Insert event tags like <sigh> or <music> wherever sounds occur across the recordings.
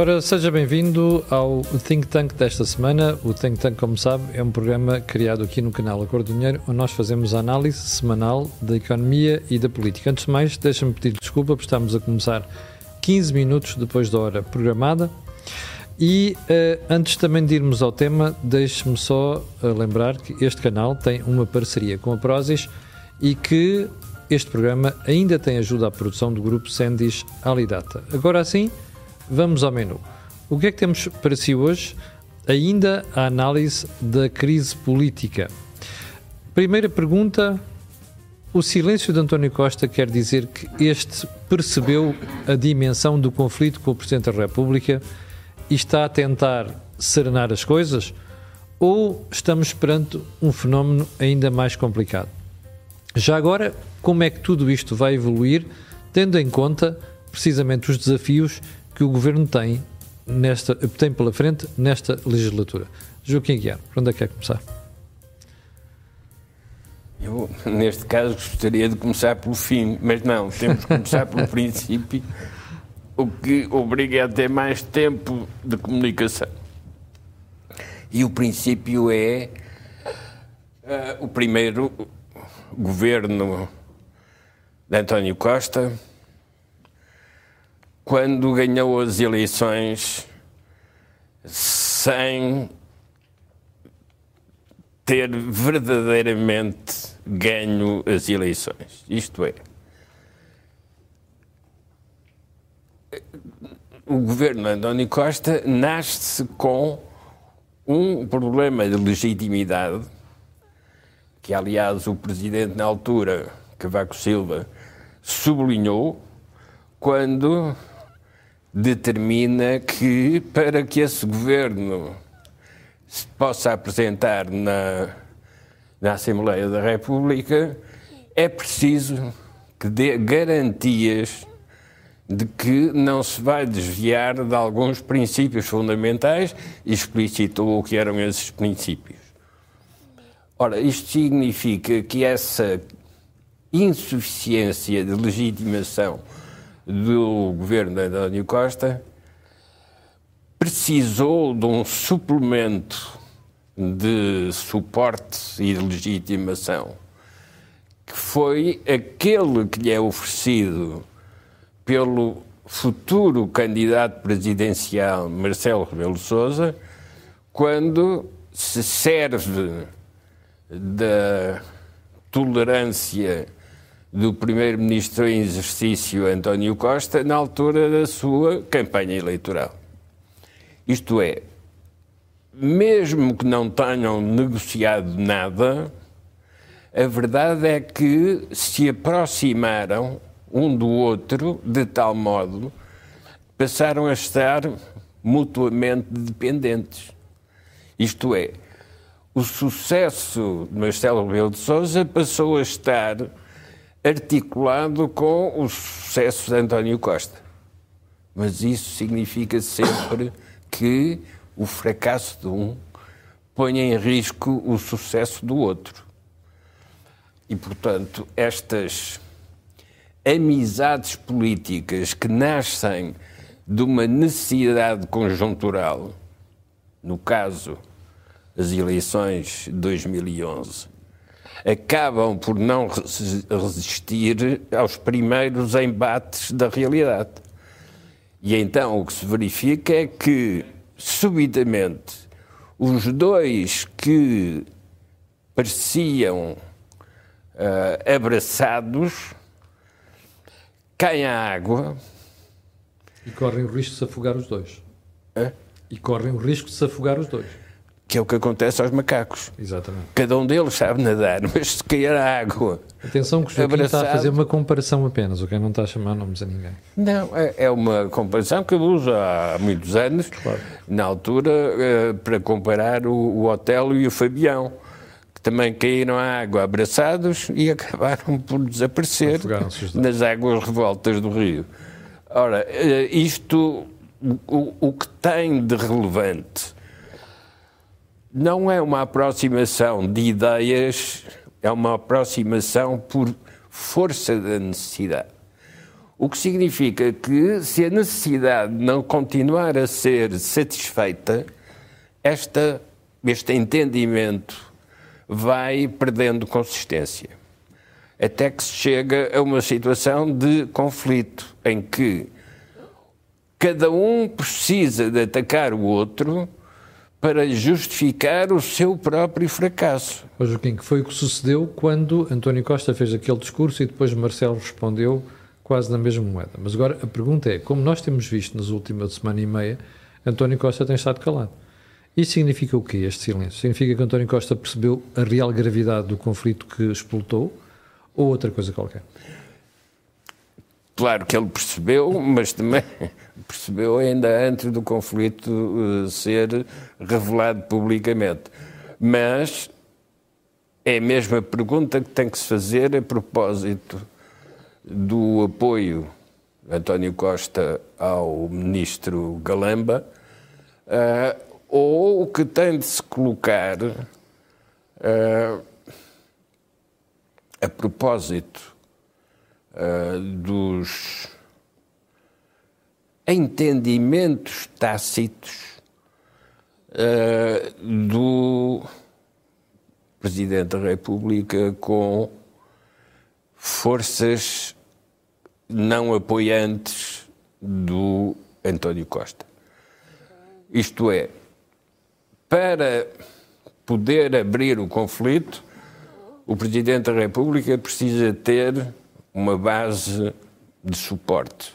Ora, seja bem-vindo ao Think Tank desta semana. O Think Tank, como sabe, é um programa criado aqui no canal Acordo do Dinheiro, onde nós fazemos a análise semanal da economia e da política. Antes de mais, deixa-me pedir desculpa por estarmos a começar 15 minutos depois da hora programada. E uh, antes também de irmos ao tema, deixe-me só uh, lembrar que este canal tem uma parceria com a Prozis e que este programa ainda tem ajuda à produção do grupo Sendis Alidata. Agora sim, vamos ao menu. O que é que temos para si hoje? Ainda a análise da crise política. Primeira pergunta: o silêncio de António Costa quer dizer que este percebeu a dimensão do conflito com o Presidente da República e está a tentar serenar as coisas? Ou estamos perante um fenómeno ainda mais complicado? Já agora, como é que tudo isto vai evoluir, tendo em conta precisamente os desafios que o Governo tem, nesta, tem pela frente nesta legislatura? Joaquim Guiar, por onde é que quer começar? Eu, neste caso, gostaria de começar pelo fim, mas não, temos que começar pelo <laughs> princípio, o que obriga a ter mais tempo de comunicação. E o princípio é uh, o primeiro governo de António Costa, quando ganhou as eleições sem ter verdadeiramente ganho as eleições. Isto é, o governo de António Costa nasce com um problema de legitimidade que aliás o presidente na altura, Cavaco Silva, sublinhou quando determina que para que esse governo se possa apresentar na, na Assembleia da República é preciso que dê garantias de que não se vai desviar de alguns princípios fundamentais e explicitou o que eram esses princípios. Ora, isto significa que essa insuficiência de legitimação do governo de António Costa precisou de um suplemento de suporte e de legitimação, que foi aquele que lhe é oferecido pelo futuro candidato presidencial Marcelo Rebelo Sousa, quando se serve da tolerância do primeiro-ministro em exercício António Costa na altura da sua campanha eleitoral. Isto é, mesmo que não tenham negociado nada, a verdade é que se aproximaram um do outro de tal modo passaram a estar mutuamente dependentes. Isto é, o sucesso de Marcelo Rebelo de Sousa passou a estar articulado com o sucesso de António Costa. Mas isso significa sempre que o fracasso de um põe em risco o sucesso do outro. E, portanto, estas amizades políticas que nascem de uma necessidade conjuntural, no caso as eleições de 2011, acabam por não resistir aos primeiros embates da realidade. E então o que se verifica é que, subitamente, os dois que pareciam uh, abraçados caem à água. E correm o risco de se afogar os dois. É? E correm o risco de se afogar os dois que é o que acontece aos macacos. Exatamente. Cada um deles sabe nadar, <laughs> mas se cair a água. Atenção que o Joaquim abraçado... está a fazer uma comparação apenas, o que não está a chamar nomes a ninguém. Não, é, é uma comparação que eu uso há muitos anos, claro. na altura, eh, para comparar o, o Otelo e o Fabião, que também caíram à água abraçados e acabaram por desaparecer nas águas revoltas do rio. Ora, eh, isto, o, o que tem de relevante não é uma aproximação de ideias, é uma aproximação por força da necessidade. O que significa que, se a necessidade não continuar a ser satisfeita, esta, este entendimento vai perdendo consistência. Até que se chega a uma situação de conflito, em que cada um precisa de atacar o outro para justificar o seu próprio fracasso. Mas o que foi o que sucedeu quando António Costa fez aquele discurso e depois Marcelo respondeu quase na mesma moeda. Mas agora a pergunta é, como nós temos visto nas últimas semana e meia, António Costa tem estado calado. Isso significa o quê, este silêncio? Significa que António Costa percebeu a real gravidade do conflito que explotou ou outra coisa qualquer? Claro que ele percebeu, mas também <laughs> percebeu ainda antes do conflito uh, ser revelado publicamente. Mas é a mesma pergunta que tem que se fazer a propósito do apoio António Costa ao ministro Galamba, uh, ou o que tem de se colocar uh, a propósito uh, dos entendimentos tácitos do Presidente da República com forças não apoiantes do António Costa. Isto é, para poder abrir o conflito, o Presidente da República precisa ter uma base de suporte.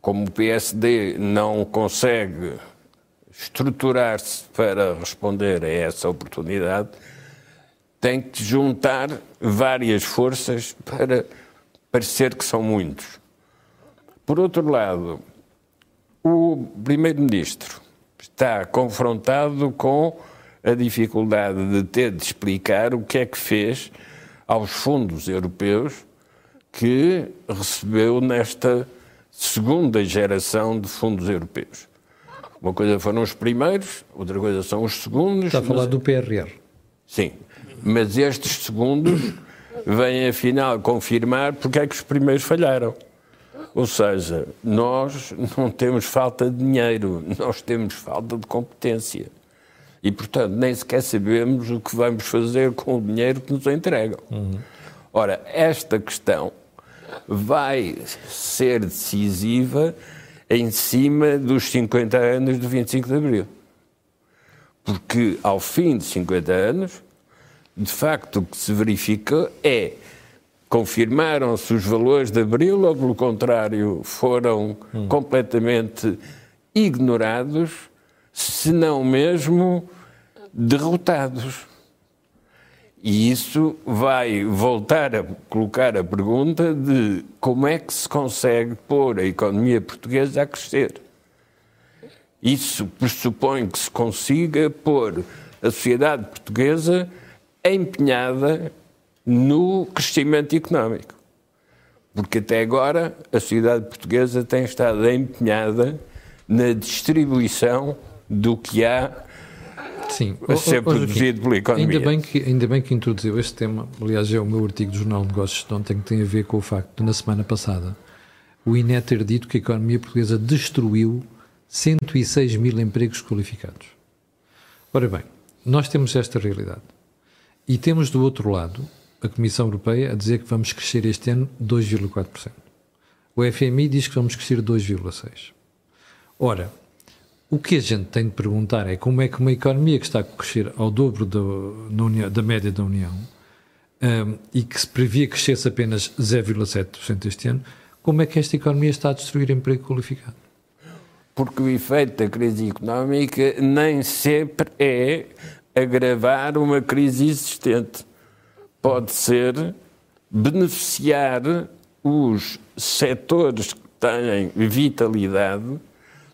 Como o PSD não consegue estruturar-se para responder a essa oportunidade, tem que juntar várias forças para parecer que são muitos. Por outro lado, o Primeiro-Ministro está confrontado com a dificuldade de ter de explicar o que é que fez aos fundos europeus que recebeu nesta segunda geração de fundos europeus. Uma coisa foram os primeiros, outra coisa são os segundos. Está a falar mas... do PRR. Sim, mas estes segundos vêm afinal confirmar porque é que os primeiros falharam. Ou seja, nós não temos falta de dinheiro, nós temos falta de competência. E, portanto, nem sequer sabemos o que vamos fazer com o dinheiro que nos entregam. Uhum. Ora, esta questão vai ser decisiva em cima dos 50 anos do 25 de Abril. Porque, ao fim de 50 anos, de facto, o que se verifica é confirmaram-se os valores de abril ou, pelo contrário, foram hum. completamente ignorados, se não mesmo derrotados. E isso vai voltar a colocar a pergunta de como é que se consegue pôr a economia portuguesa a crescer. Isso pressupõe que se consiga pôr a sociedade portuguesa empenhada no crescimento económico. Porque até agora a sociedade portuguesa tem estado empenhada na distribuição do que há Sim. a ser produzido pela economia. Ainda bem, que, ainda bem que introduziu este tema. Aliás, é o meu artigo do Jornal de Negócios de ontem que tem a ver com o facto de, na semana passada, o INE ter dito que a economia portuguesa destruiu 106 mil empregos qualificados. Ora bem, nós temos esta realidade. E temos do outro lado a Comissão Europeia a dizer que vamos crescer este ano 2,4%. O FMI diz que vamos crescer 2,6%. Ora, o que a gente tem de perguntar é como é que uma economia que está a crescer ao dobro do, União, da média da União um, e que se previa que crescesse apenas 0,7% este ano, como é que esta economia está a destruir emprego qualificado? Porque o efeito da crise económica nem sempre é agravar uma crise existente. Pode ser beneficiar os setores que têm vitalidade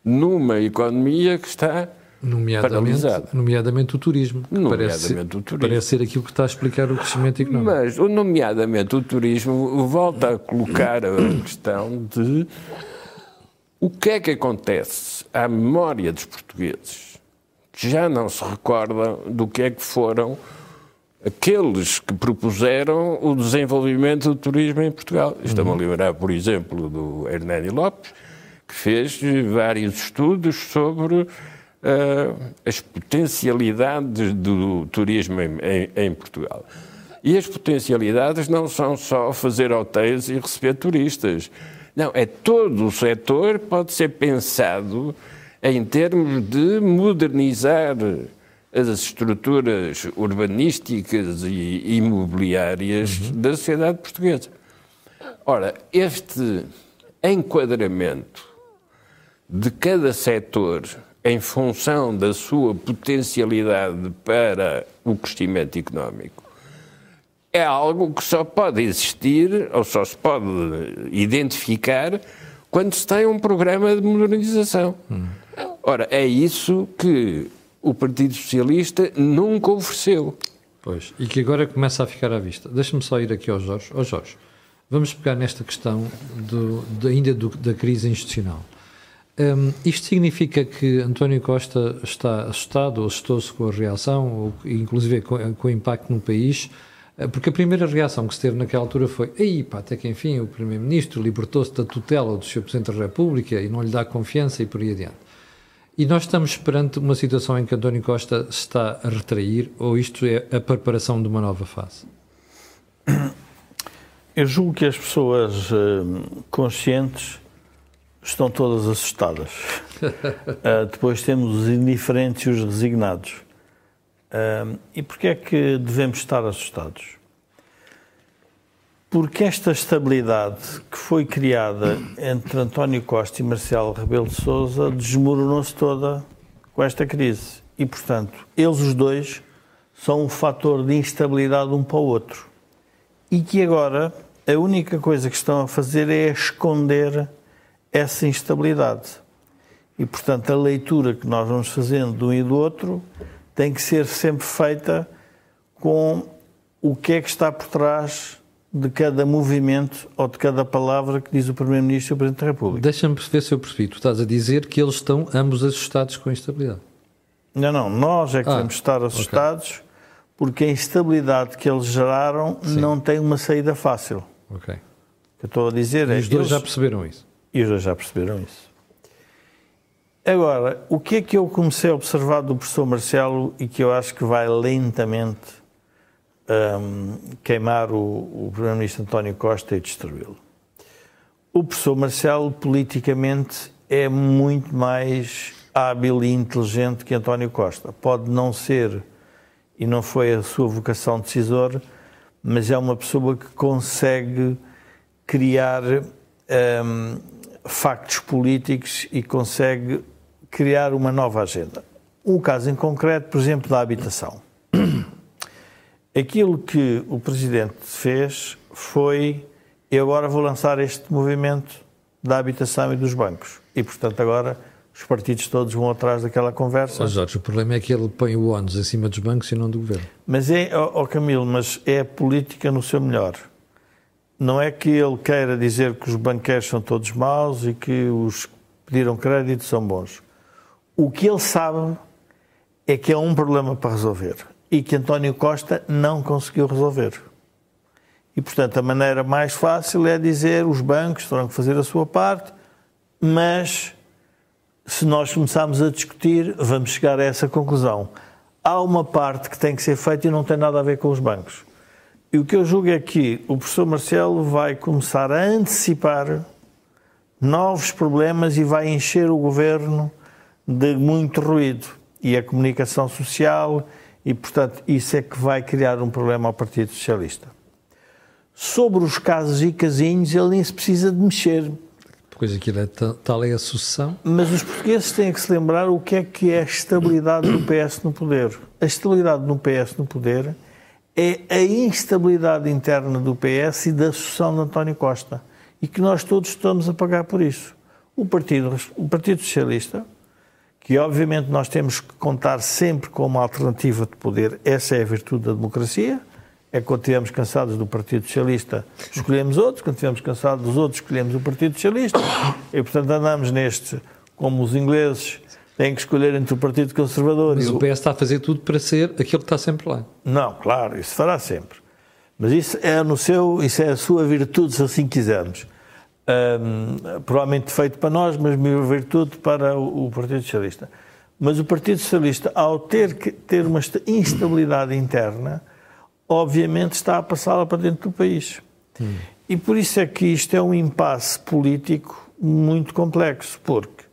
numa economia que está nomeadamente, paralisada. Nomeadamente o turismo. Nomeadamente parece, o turismo. Parece ser aquilo que está a explicar o crescimento económico. Mas, nomeadamente o turismo, volta a colocar a <clears throat> questão de o que é que acontece à memória dos portugueses que já não se recordam do que é que foram aqueles que propuseram o desenvolvimento do turismo em Portugal. Estamos uhum. a lembrar, por exemplo, do Hernani Lopes, que fez vários estudos sobre uh, as potencialidades do turismo em, em, em, Portugal. E as potencialidades não são só fazer hotéis e receber turistas. Não, é todo o setor pode ser pensado em termos de modernizar as estruturas urbanísticas e imobiliárias uhum. da sociedade portuguesa. Ora, este enquadramento de cada setor em função da sua potencialidade para o crescimento económico é algo que só pode existir ou só se pode identificar quando se tem um programa de modernização. Hum. Ora, é isso que o Partido Socialista nunca ofereceu. Pois, e que agora começa a ficar à vista. Deixa-me só ir aqui ao Jorge. Ó Jorge, vamos pegar nesta questão do, de, ainda do, da crise institucional. Um, isto significa que António Costa está assustado ou assustou-se com a reação, ou inclusive com, com, o impacto no país, eh, porque a primeira reação que se teve naquela altura foi aí pá, até que enfim o Primeiro-Ministro libertou-se da tutela do Sr. Presidente da República e não lhe dá confiança e por aí adiante. E nós estamos perante uma situação em que António Costa está a retrair ou isto é a preparação de uma nova fase? Eu julgo que as pessoas uh, conscientes estão todas assustadas. uh, <laughs> depois temos os indiferentes e os resignados. Uh, e porquê é que devemos estar assustados? Porque esta estabilidade que foi criada entre António Costa e Marcelo Rebelo de Sousa desmoronou-se toda com esta crise. E, portanto, eles os dois são um fator de instabilidade um para o outro. E que agora a única coisa que estão a fazer é esconder essa instabilidade. E, portanto, a leitura que nós vamos fazendo de um e do outro tem que ser sempre feita com o que é que está por trás de cada movimento ou de cada palavra que diz o Primeiro-Ministro e o Presidente da República. Deixa-me perceber se eu percebi. Tu estás a dizer que eles estão ambos assustados com a instabilidade. Não, não. Nós é que ah, devemos estar assustados okay. porque a instabilidade que eles geraram Sim. não tem uma saída fácil. Ok. O que eu estou a dizer e é... os dois eles... já perceberam isso. E os dois já perceberam isso. Agora, o que é que eu comecei a observar do professor Marcelo e que eu acho que vai lentamente um, queimar o, o Primeiro-Ministro António Costa e destruí-lo? O professor Marcelo, politicamente, é muito mais hábil e inteligente que António Costa. Pode não ser, e não foi a sua vocação decisor, mas é uma pessoa que consegue criar um, factos políticos e consegue criar uma nova agenda. Um caso em concreto, por exemplo, da habitação. <clears throat> Aquilo que o Presidente fez foi: eu agora vou lançar este movimento da habitação e dos bancos. E, portanto, agora os partidos todos vão atrás daquela conversa. Oh, Jorge, o problema é que ele põe o ónus em cima dos bancos e não do governo. Mas é, ó oh, Camilo, mas é a política no seu melhor. Não é que ele queira dizer que os banqueiros são todos maus e que os que pediram crédito são bons. O que ele sabe é que é um problema para resolver e que António Costa não conseguiu resolver. E, portanto, a maneira mais fácil é dizer os bancos terão que fazer a sua parte, mas se nós começarmos a discutir, vamos chegar a essa conclusão. Há uma parte que tem que ser feita e não tem nada a ver com os bancos. E o que eu julgo é que o professor Marcelo vai começar a antecipar novos problemas e vai encher o governo de muito ruído. E a comunicação social, e portanto isso é que vai criar um problema ao Partido Socialista. Sobre os casos e casinhos, ele nem se precisa de mexer Pois aquilo é tal é a sucessão. Mas os portugueses têm que se lembrar o que é que é a estabilidade do PS no poder. A estabilidade do PS no poder é a instabilidade interna do PS e da sucessão de António Costa. E que nós todos estamos a pagar por isso. O Partido, o partido Socialista, que obviamente nós temos que contar sempre com uma alternativa de poder, essa é a virtude da democracia, é quando estivermos cansados do Partido Socialista, escolhemos outros, quando estivermos cansados dos outros, escolhemos o Partido Socialista, e portanto andamos neste, como os ingleses, Tem que escolher entre o Partido Conservador Mas e o PS está a fazer tudo para ser aquele que está sempre lá. Não, claro, isso fará sempre. Mas isso é no seu, isso é a sua virtude, se assim quisermos. Um, provavelmente feito para nós, mas minha virtude para o, o, Partido Socialista. Mas o Partido Socialista, ao ter que ter uma instabilidade interna, obviamente está a passá-la para dentro do país. Hum. E por isso é que isto é um impasse político muito complexo, porque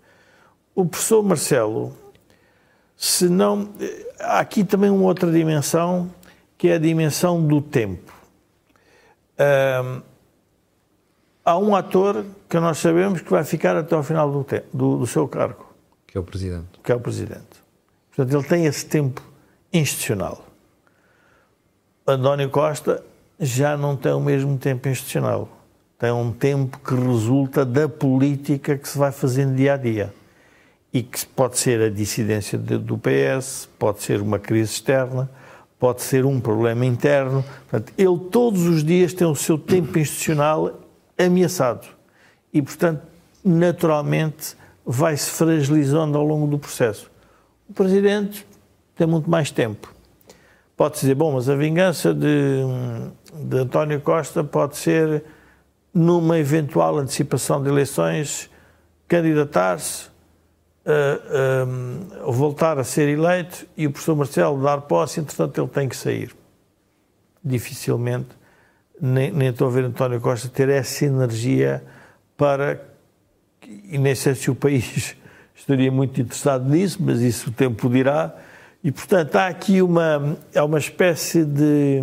o professor Marcelo, se não. Há aqui também uma outra dimensão, que é a dimensão do tempo. Há um ator que nós sabemos que vai ficar até ao final do, tempo, do, do seu cargo. Que é o Presidente. Que é o Presidente. Portanto, ele tem esse tempo institucional. António Costa já não tem o mesmo tempo institucional. Tem um tempo que resulta da política que se vai fazendo dia a dia. E que pode ser a dissidência do PS, pode ser uma crise externa, pode ser um problema interno. Portanto, ele todos os dias tem o seu tempo institucional ameaçado. E, portanto, naturalmente vai se fragilizando ao longo do processo. O Presidente tem muito mais tempo. Pode-se dizer, bom, mas a vingança de, de António Costa pode ser, numa eventual antecipação de eleições, candidatar-se, uh, uh, voltar a ser eleito e o professor Marcelo dar posse, entretanto ele tem que sair. Dificilmente, nem, nem estou a ver António Costa ter essa energia para, e nem sei se o país <laughs> estaria muito interessado nisso, mas isso o tempo dirá, e, portanto, há aqui uma, é uma espécie de.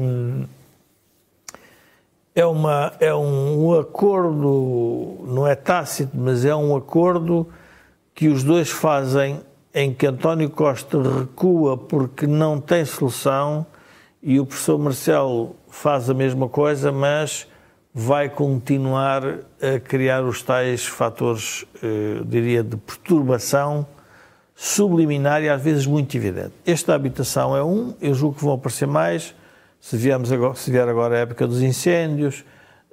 É, uma, é um acordo, não é tácito, mas é um acordo que os dois fazem em que António Costa recua porque não tem solução e o professor Marcelo faz a mesma coisa, mas vai continuar a criar os tais fatores, eh, diria, de perturbação subliminar e às vezes muito evidente. Este da habitação é um, eu julgo que vão aparecer mais, se, viemos agora, se vier agora a época dos incêndios,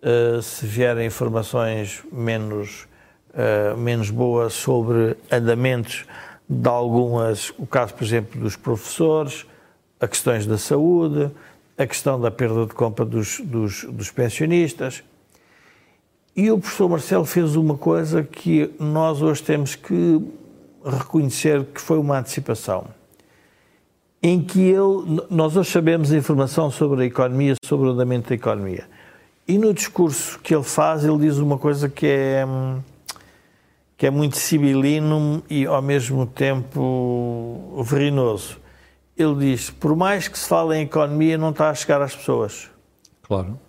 uh, se vierem informações menos, uh, menos boas sobre andamentos de algumas, o caso, por exemplo, dos professores, a questões da saúde, a questão da perda de compra dos, dos, dos pensionistas. E o professor Marcelo fez uma coisa que nós hoje temos que reconhecer que foi uma antecipação, em que ele, nós hoje sabemos a informação sobre a economia, sobre o andamento da economia. E no discurso que ele faz, ele diz uma coisa que é, que é muito sibilino e ao mesmo tempo verinoso. Ele diz: por mais que se fale em economia, não está a chegar às pessoas. Claro.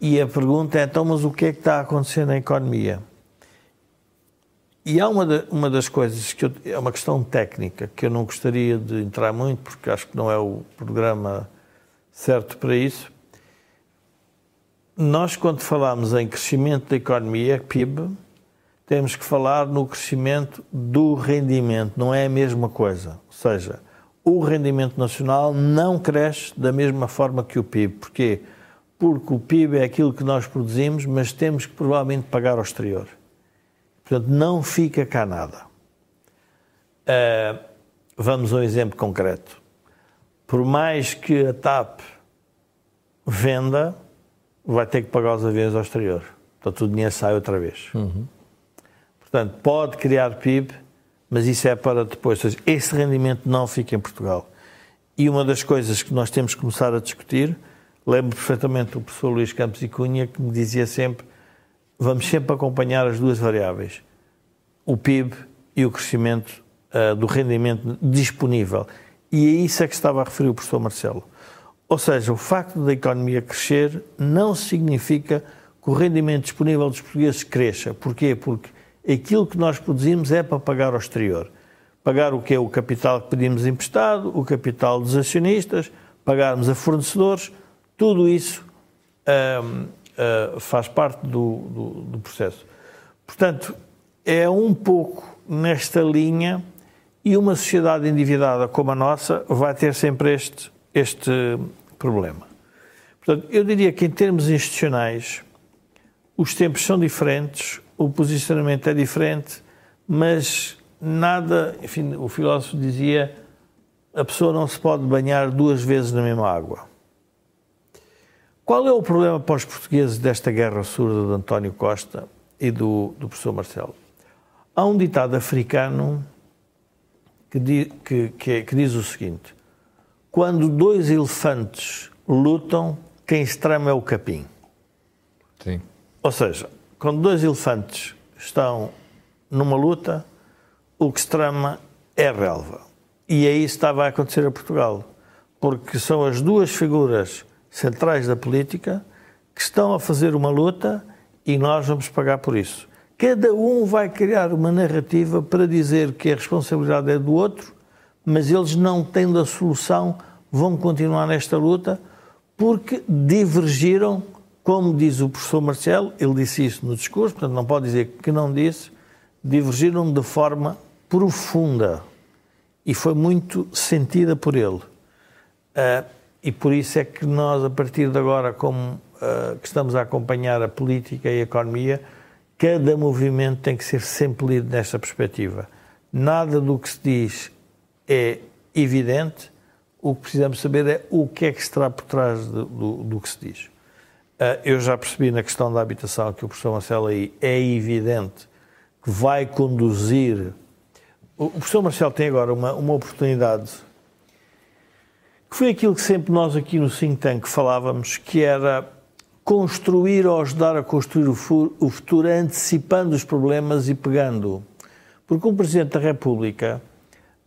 E a pergunta é: então, mas o que é que está a acontecer na economia? E há uma, de, uma das coisas que eu, é uma questão técnica que eu não gostaria de entrar muito, porque acho que não é o programa certo para isso. Nós, quando falamos em crescimento da economia, PIB, temos que falar no crescimento do rendimento, não é a mesma coisa. Ou seja, o rendimento nacional não cresce da mesma forma que o PIB. Porquê? Porque o PIB é aquilo que nós produzimos, mas temos que provavelmente pagar ao exterior. Portanto, não fica cá nada. Uh, vamos a um exemplo concreto. Por mais que a TAP venda, vai ter que pagar os aviões ao exterior. Portanto, o dinheiro sai outra vez. Uhum. Portanto, pode criar PIB, mas isso é para depois. Ou seja, esse rendimento não fica em Portugal. E uma das coisas que nós temos que começar a discutir, lembro perfeitamente o professor Luís Campos e Cunha, que me dizia sempre vamos sempre acompanhar as duas variáveis, o PIB e o crescimento uh, do rendimento disponível. E é isso é que estava a referir o professor Marcelo. Ou seja, o facto da economia crescer não significa que o rendimento disponível dos portugueses cresça. Porquê? Porque aquilo que nós produzimos é para pagar ao exterior. Pagar o que é o capital que pedimos emprestado, o capital dos acionistas, pagarmos a fornecedores, tudo isso um, uh, faz parte do, do, do, processo. Portanto, é um pouco nesta linha e uma sociedade endividada como a nossa vai ter sempre este, este problema. Portanto, eu diria que em termos institucionais, os tempos são diferentes, o posicionamento é diferente, mas nada, enfim, o filósofo dizia, a pessoa não se pode banhar duas vezes na mesma água. Qual é o problema para os portugueses desta guerra surda de António Costa e do, do professor Marcelo? Há um ditado africano que, di, que, que, que diz o seguinte: quando dois elefantes lutam, quem se trama é o capim. Sim. Ou seja, quando dois elefantes estão numa luta, o que se trama é a relva. E aí estava a acontecer a Portugal, porque são as duas figuras centrais da política que estão a fazer uma luta e nós vamos pagar por isso. Cada um vai criar uma narrativa para dizer que a responsabilidade é do outro, mas eles não tendo a solução, vão continuar nesta luta porque divergiram, como diz o professor Marcelo, ele disse isso no discurso, portanto não pode dizer que não disse, divergiram de forma profunda e foi muito sentida por ele. Uh, e por isso é que nós, a partir de agora, como uh, que estamos a acompanhar a política e a economia, cada movimento tem que ser sempre lido nesta perspectiva. Nada do que se diz é evidente, o que precisamos saber é o que é que se terá por trás do, do que se diz. Uh, eu já percebi na questão da habitação que o professor Marcelo aí é evidente que vai conduzir. O, o professor Marcelo tem agora uma, uma oportunidade que foi aquilo que sempre nós aqui no Think Tank falávamos, que era construir ou ajudar a construir o futuro antecipando os problemas e pegando. Porque um Presidente da República,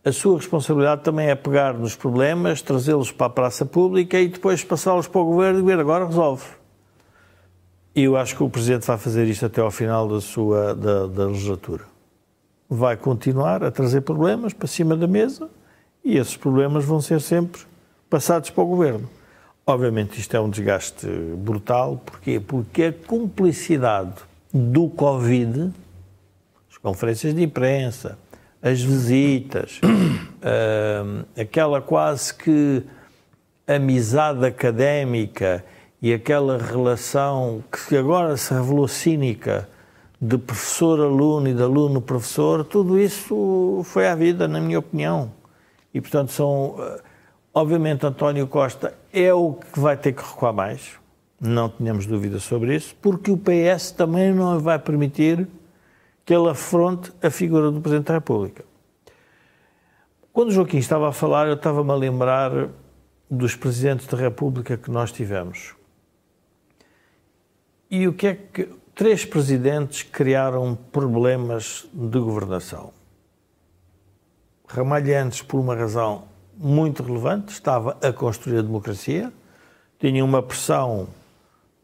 a sua responsabilidade também é pegar nos problemas, trazê-los para a praça pública e depois passá-los para o Governo e ver agora resolve. Eu acho que o Presidente vai fazer isto até ao final da sua da, da legislatura. Vai continuar a trazer problemas para cima da mesa e esses problemas vão ser sempre passados para o Governo. Obviamente isto é um desgaste brutal. Porquê? Porque a cumplicidade do Covid, as conferências de imprensa, as visitas, <clears throat> aquela quase que amizade académica e aquela relação que agora se revelou cínica de professor-aluno e de aluno-professor, tudo isso foi à vida, na minha opinião. E, portanto, são Obviamente, António Costa é o que vai ter que recuar mais, não tínhamos dúvida sobre isso, porque o PS também não vai permitir que ele afronte a figura do Presidente da República. Quando o Joaquim estava a falar, eu estava-me a lembrar dos Presidentes da República que nós tivemos. E o que é que. Três presidentes criaram problemas de governação. Ramalhantes, por uma razão muito relevante, estava a construir a democracia, tinha uma pressão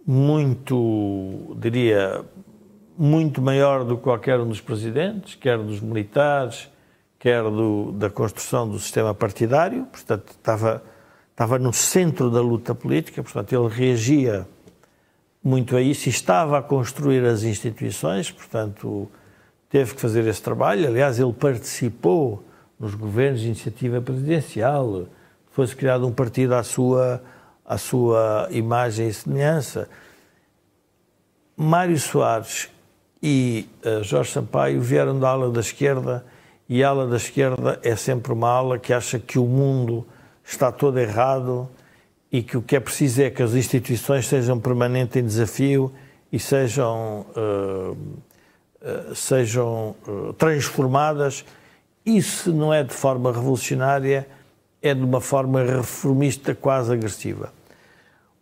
muito, diria, muito maior do que qualquer um dos presidentes, quer dos militares, quer do, da construção do sistema partidário, portanto, estava, estava no centro da luta política, portanto, ele reagia muito a isso e estava a construir as instituições, portanto, teve que fazer esse trabalho. Aliás, ele participou nos governos de iniciativa presidencial, fosse criado um partido à sua, à sua imagem e semelhança. Mário Soares e uh, Jorge Sampaio vieram da ala da esquerda e a ala da esquerda é sempre uma ala que acha que o mundo está todo errado e que o que é preciso é que as instituições sejam permanentes em desafio e sejam, uh, uh, sejam transformadas isso não é de forma revolucionária, é de uma forma reformista quase agressiva.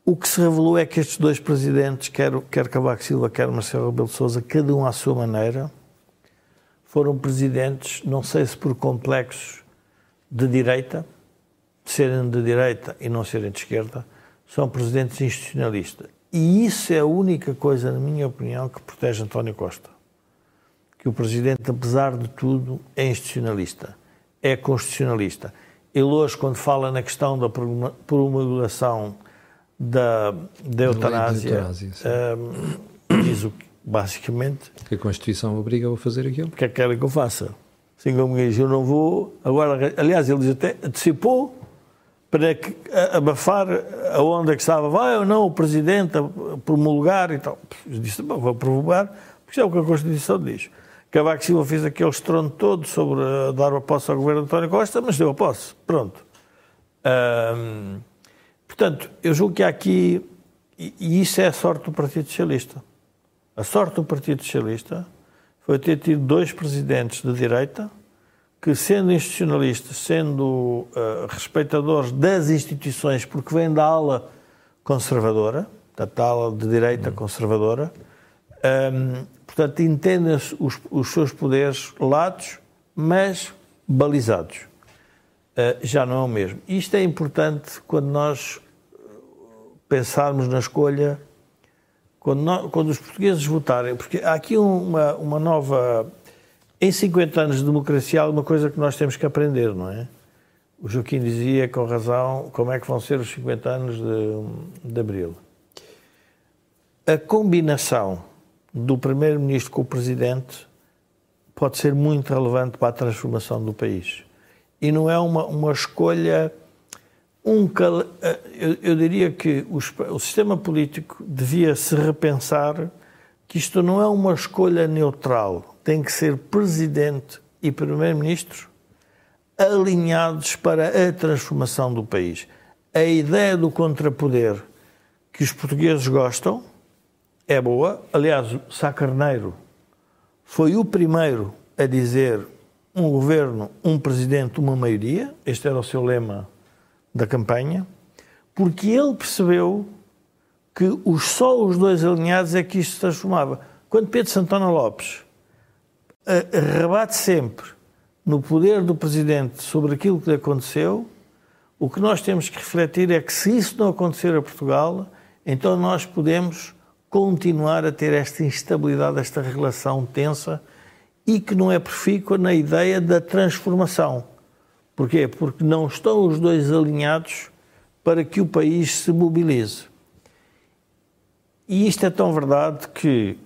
O que se revelou é que estes dois presidentes, quer, quer Cavaco Silva, quer Marcelo Rebelo de Sousa, cada um à sua maneira, foram presidentes, não sei se por complexos de direita, serem de direita e não serem de esquerda, são presidentes institucionalistas. E isso é a única coisa, na minha opinião, que protege António Costa que o Presidente, apesar de tudo, é institucionalista, é constitucionalista. Ele hoje, quando fala na questão da promulgação da, da eutanásia, eutanásia um, diz o que, basicamente... Que a Constituição obriga-o a fazer aquilo. O que é que querem que eu faça? Assim como diz, eu não vou... Agora, aliás, ele diz até, antecipou para que, abafar a onda que estava, vai ou não o Presidente promulgar e tal. Eu disse, bom, vou promulgar, porque isso é o que a Constituição diz. Cavaco Silva fez aquele estrondo todo sobre dar a posse ao governo de António Costa, mas deu a posse. Pronto. portanto, eu julgo que há aqui, e isso é a sorte do Partido Socialista. A sorte do Partido Socialista foi ter tido dois presidentes de direita que, sendo institucionalistas, sendo uh, respeitadores das instituições, porque vêm da ala conservadora, da ala de direita conservadora, um, portanto, entendem os, os, seus poderes lados, mas balizados. Uh, já não é o mesmo. Isto é importante quando nós pensarmos na escolha, quando, nós, quando os portugueses votarem, porque há aqui uma, uma nova em 50 anos de democracia há alguma coisa que nós temos que aprender, não é? O Joaquim dizia com razão como é que vão ser os 50 anos de, de abril. A combinação do Primeiro-Ministro com o Presidente pode ser muito relevante para a transformação do país. E não é uma, uma escolha. Um, eu, eu diria que o sistema político devia se repensar que isto não é uma escolha neutral tem que ser presidente e primeiro-ministro alinhados para a transformação do país. A ideia do contrapoder que os portugueses gostam é boa. Aliás, Sá Carneiro foi o primeiro a dizer um governo, um presidente, uma maioria. Este era o seu lema da campanha, porque ele percebeu que os, só os dois alinhados é que isto se transformava. Quando Pedro Santana Lopes rebate sempre no poder do Presidente sobre aquilo que lhe aconteceu, o que nós temos que refletir é que se isso não acontecer a Portugal, então nós podemos continuar a ter esta instabilidade, esta relação tensa e que não é profícua na ideia da transformação. Porquê? Porque não estão os dois alinhados para que o país se mobilize. E isto é tão verdade que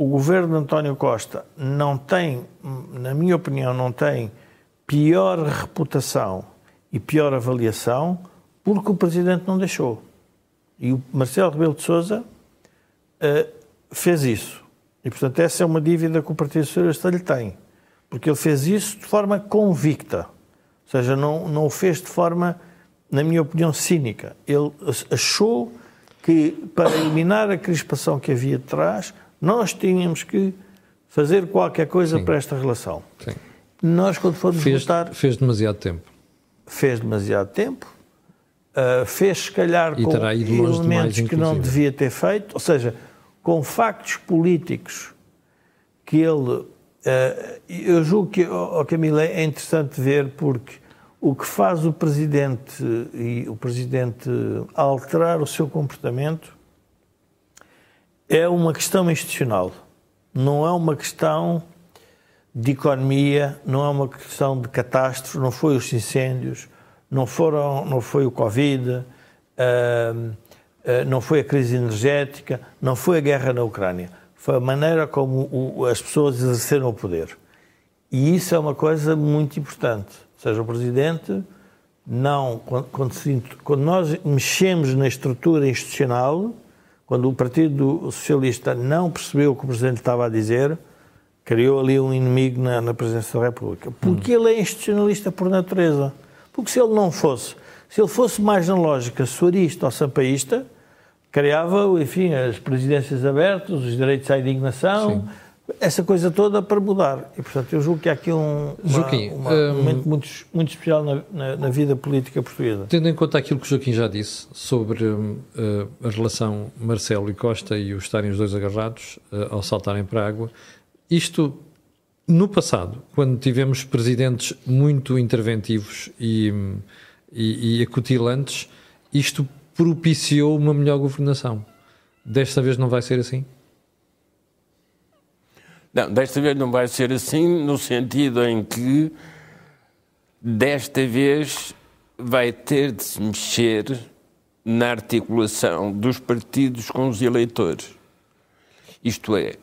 o governo de António Costa não tem, na minha opinião, não tem pior reputação e pior avaliação porque o Presidente não deixou. E o Marcelo Rebelo de Sousa uh, fez isso. E, portanto, essa é uma dívida que o Partido Socialista lhe tem. Porque ele fez isso de forma convicta. Ou seja, não, não o fez de forma, na minha opinião, cínica. Ele achou que, para eliminar a crispação que havia de trás, nós tínhamos que fazer qualquer coisa Sim. para esta relação. Sim. Nós, quando fomos fez, votar. Fez demasiado tempo. Fez demasiado tempo. Uh, fez, se calhar, e com elementos demais, que não devia ter feito, ou seja, com factos políticos que ele. Uh, eu julgo que, oh, Camila, é interessante ver porque o que faz o Presidente e o Presidente alterar o seu comportamento é uma questão institucional, não é uma questão de economia, não é uma questão de catástrofe, não foi os incêndios, não, foram, não foi o Covid, uh, não foi a crise energética, não foi a guerra na Ucrânia. Foi a maneira como as pessoas exerceram o poder. E isso é uma coisa muito importante. Ou seja, o Presidente não, quando, quando nós mexemos na estrutura institucional, quando o Partido Socialista não percebeu o que o Presidente estava a dizer, criou ali um inimigo na, na Presidência da República. Porque hum. ele é institucionalista por natureza. Porque se ele não fosse, se ele fosse mais na lógica suarista ou sampaísta, criava, enfim, as presidências abertas, os direitos à indignação, Sim essa coisa toda para mudar. E, portanto, eu julgo que há aqui um, uma, Joaquim, uma, um momento muito, muito especial na, na, na, vida política portuguesa. Tendo em conta aquilo que o Joaquim já disse sobre uh, a relação Marcelo e Costa e os estarem os dois agarrados uh, ao saltarem para a água, isto, no passado, quando tivemos presidentes muito interventivos e, e, e acutilantes, isto propiciou uma melhor governação. Desta vez não vai ser assim? Não, desta vez não vai ser assim, no sentido em que desta vez vai ter de se mexer na articulação dos partidos com os eleitores. Isto é,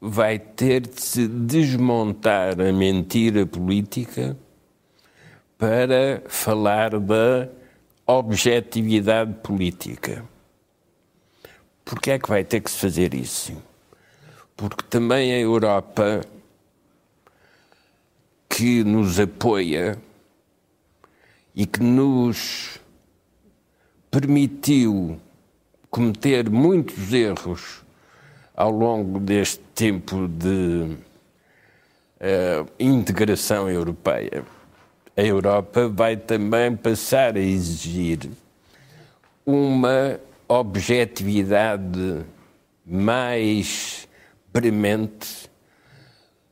vai ter de se desmontar a mentira política para falar da objetividade política. Porquê é que vai ter que se fazer isso? Porque também a Europa que nos apoia e que nos permitiu cometer muitos erros ao longo deste tempo de uh, integração europeia. A Europa vai também passar a exigir uma objetividade mais premente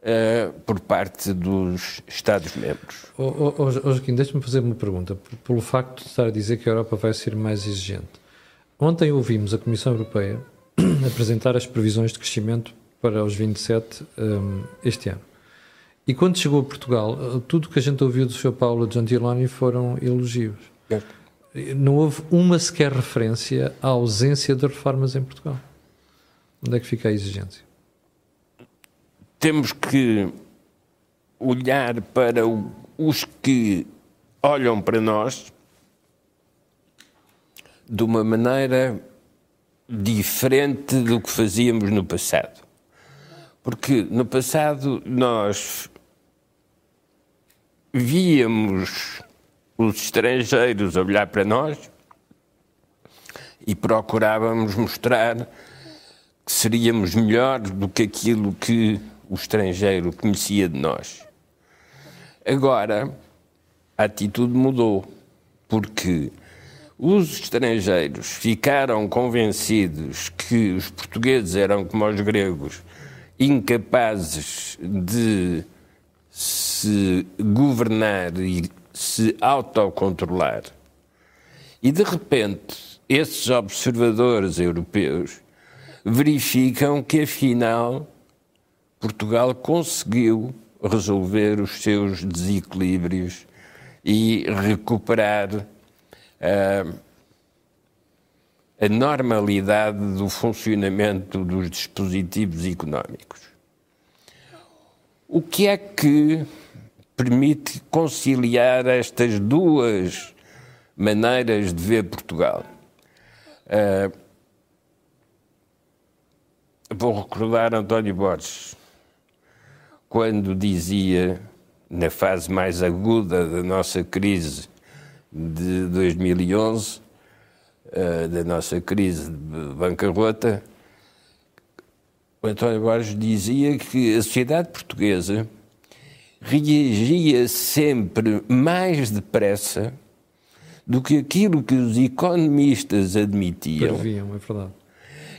uh, por parte dos Estados-membros. Oh, oh, oh, Joaquim, deixa-me fazer uma pergunta. Pelo facto de estar a dizer que a Europa vai ser mais exigente. Ontem ouvimos a Comissão Europeia <clears throat> apresentar as previsões de crescimento para os 27 um, este ano. E quando chegou a Portugal, eh, tudo o que a gente ouviu do Sr. Paulo Gentiloni foram elogios. Não houve uma sequer referência à ausência de reformas em Portugal. Onde é que fica a exigência? Temos que olhar para os que olham para nós de uma maneira diferente do que fazíamos no passado. Porque no passado nós víamos os estrangeiros olhar para nós e procurávamos mostrar que seríamos melhores do que aquilo que o estrangeiro conhecia de nós. Agora, a atitude mudou, porque os estrangeiros ficaram convencidos que os portugueses eram como os gregos, incapazes de se governar e se autocontrolar. E de repente, esses observadores europeus verificam que afinal Portugal conseguiu resolver os seus desequilíbrios e recuperar uh, a normalidade do funcionamento dos dispositivos económicos. O que é que permite conciliar estas duas maneiras de ver Portugal? Uh, vou recordar António Borges, quando dizia, na fase mais aguda da nossa crise de 2011, uh, da nossa crise de bancarrota, o António Borges dizia que a sociedade portuguesa reagia sempre mais depressa do que aquilo que os economistas admitiam. Previam, é verdade.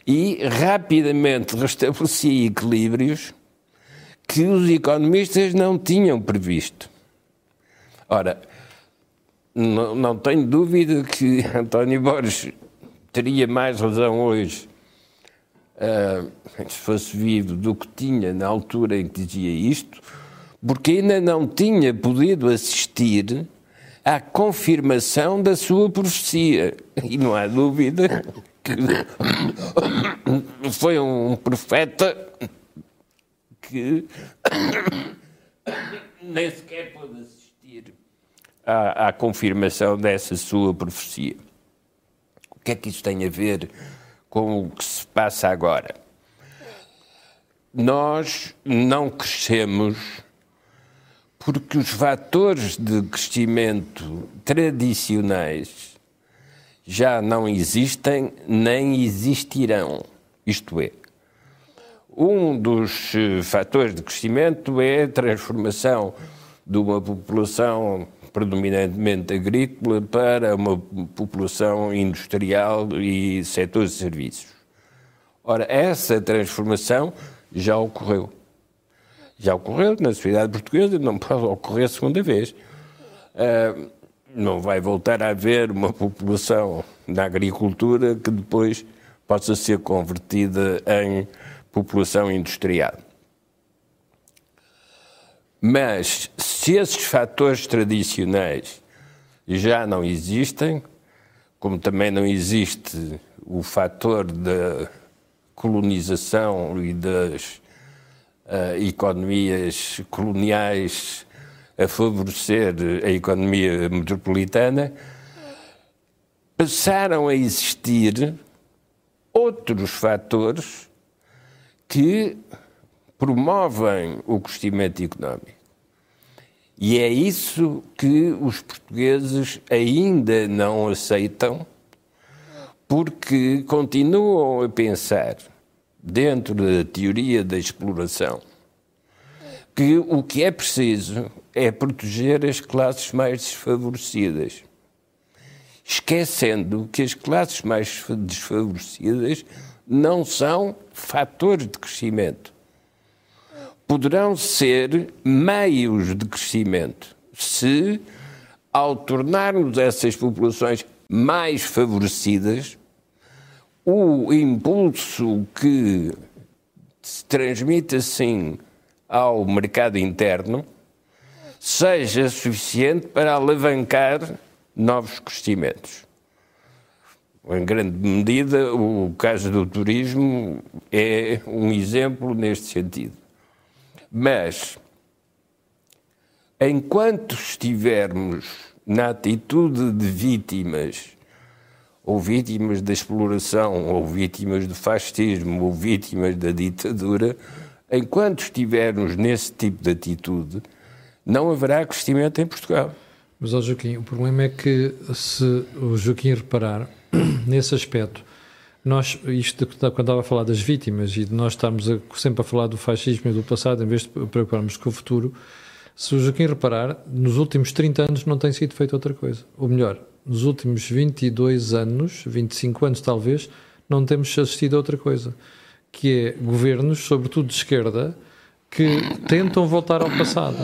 E rapidamente restabelecia equilíbrios que os economistas não tinham previsto. Ora, não, não tenho dúvida que <laughs> António Borges teria mais razão hoje uh, se fosse vivo, do que tinha na altura em que dizia isto, porque ainda não tinha podido assistir à confirmação da sua profecia. E não há dúvida que <coughs> foi um profeta que <coughs> nem sequer pôde assistir à, à confirmação dessa sua profecia. O que é que isso tem a ver com o que se passa agora. Nós não crescemos porque os fatores de crescimento tradicionais já não existem nem existirão. Isto é, um dos eh, fatores de crescimento é a transformação de uma população predominantemente agrícola para uma população industrial e setores de serviços. Ora, essa transformação já ocorreu. Já ocorreu na sociedade portuguesa, não pode ocorrer segunda vez. Uh, não vai voltar a haver uma população na agricultura que depois possa ser convertida em população industrial. Mas se esses fatores tradicionais já não existem, como também não existe o fator da colonização e das uh, economias coloniais a favorecer a economia metropolitana, passaram a existir outros fatores que promovem o crescimento económico. E é isso que os portugueses ainda não aceitam, porque continuam a pensar, dentro da teoria da exploração, que o que é preciso é proteger as classes mais desfavorecidas, esquecendo que as classes mais desfavorecidas não são fatores de crescimento. Poderão ser meios de crescimento se, ao tornarmos essas populações mais favorecidas, o impulso que se transmite assim ao mercado interno seja suficiente para alavancar novos crescimentos. Em grande medida, o caso do turismo é um exemplo neste sentido. Mas, enquanto estivermos na atitude de vítimas, ou vítimas da exploração, ou vítimas do fascismo, ou vítimas da ditadura, enquanto estivermos nesse tipo de atitude, não haverá crescimento em Portugal. Mas, ó Joaquim, o problema é que se o Joaquim reparar <clears throat> nesse aspecto, nós, isto quando estava a falar das vítimas e de nós estarmos a, sempre a falar do fascismo e do passado em vez de preocuparmos com o futuro, se o Joaquim reparar, nos últimos 30 anos não tem sido feita outra coisa. Ou melhor, nos últimos 22 anos, 25 anos talvez, não temos assistido a outra coisa que é governos, sobretudo de esquerda, que tentam voltar ao passado.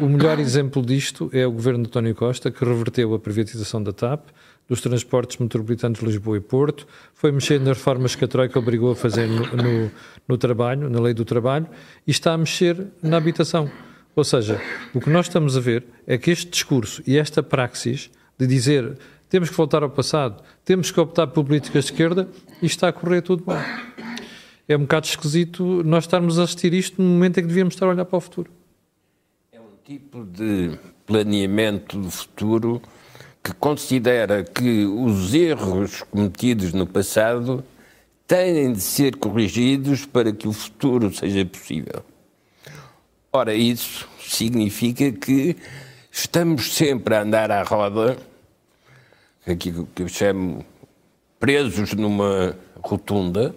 O melhor exemplo disto é o governo de António Costa, que reverteu a privatização da TAP, dos transportes metropolitanos de Lisboa e Porto, foi mexer nas reformas que a Troika obrigou a fazer no, no, no trabalho, na lei do trabalho, e está a mexer na habitação. Ou seja, o que nós estamos a ver é que este discurso e esta praxis de dizer temos que voltar ao passado, temos que optar por políticas de esquerda, e está a correr tudo bem é um bocado esquisito nós estarmos a assistir isto no momento em que devíamos estar a olhar para o futuro. É um tipo de planeamento do futuro que considera que os erros cometidos no passado têm de ser corrigidos para que o futuro seja possível. Ora, isso significa que estamos sempre a andar à roda, aquilo que eu chamo presos numa rotunda,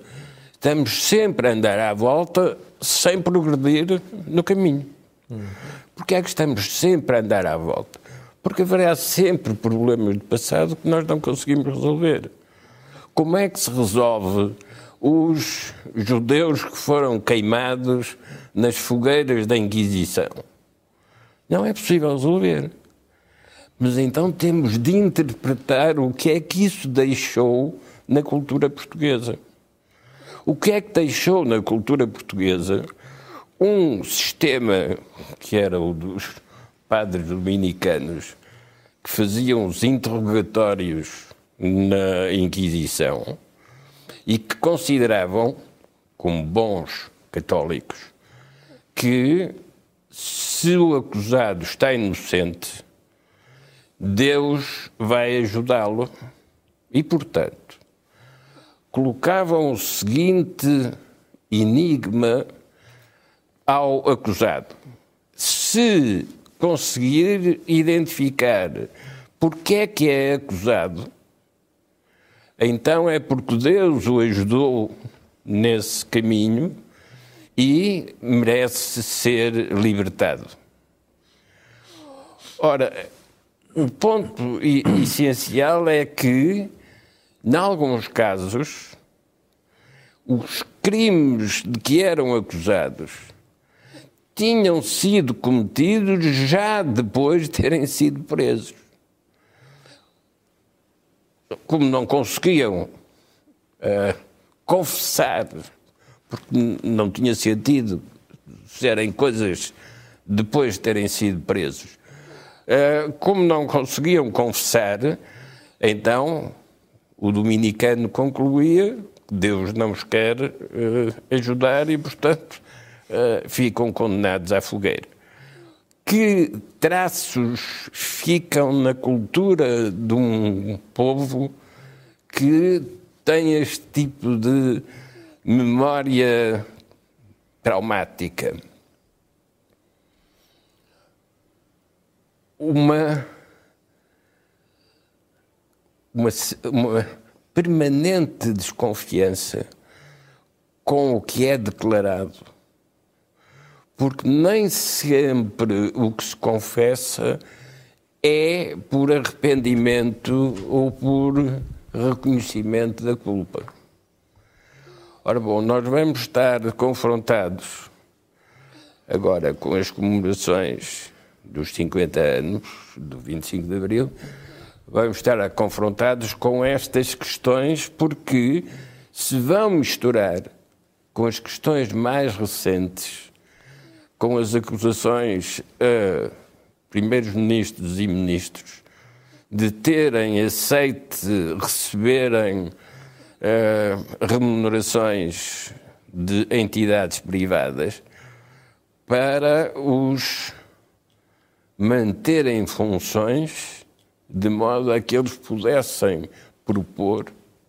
estamos sempre a andar à volta sem progredir no caminho. Porque é que estamos sempre a andar à volta? Porque haverá sempre problemas do passado que nós não conseguimos resolver. Como é que se resolve os judeus que foram queimados nas fogueiras da Inquisição? Não é possível resolver. Mas então temos de interpretar o que é que isso deixou na cultura portuguesa. O que é que deixou na cultura portuguesa um sistema que era o dos padres dominicanos que faziam os interrogatórios na Inquisição e que consideravam, como bons católicos, que se o acusado está inocente, Deus vai ajudá-lo e, portanto, colocavam o seguinte enigma ao acusado. Se conseguir identificar porque é que é acusado, então é porque Deus o ajudou nesse caminho e merece ser libertado. Ora, o ponto essencial é que em alguns casos, os crimes de que eram acusados tinham sido cometidos já depois de terem sido presos. Como não conseguiam uh, confessar, porque não tinha sentido serem coisas depois de terem sido presos, uh, como não conseguiam confessar, então o dominicano concluía que Deus não os quer uh, ajudar e, portanto, uh, ficam condenados à fogueira. Que traços ficam na cultura de um povo que tem este tipo de memória traumática? uma, uma, uma permanente desconfiança com o que é declarado, porque nem sempre o que se confessa é por arrependimento ou por reconhecimento da culpa. Ora bom, nós vamos estar confrontados agora com as comemorações dos 50 anos do 25 de Abril, vamos estar confrontados com estas questões porque se vão misturar com as questões mais recentes, com as acusações a primeiros ministros e ministros de terem aceite receberem uh, remunerações de entidades privadas para os manterem em funções de modo a que eles pudessem propor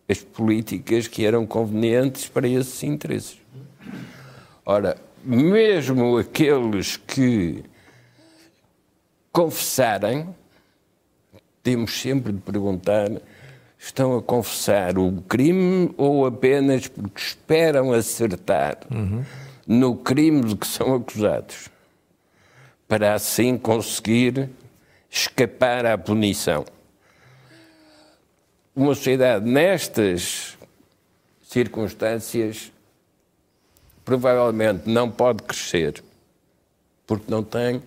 as políticas que eram convenientes para esses interesses. Ora, mesmo aqueles que confessarem, temos sempre de perguntar: estão a confessar o crime ou apenas porque esperam acertar uhum. no crime de que são acusados, para assim conseguir escapar à punição? Uma sociedade nestas circunstâncias provavelmente não pode crescer porque não tem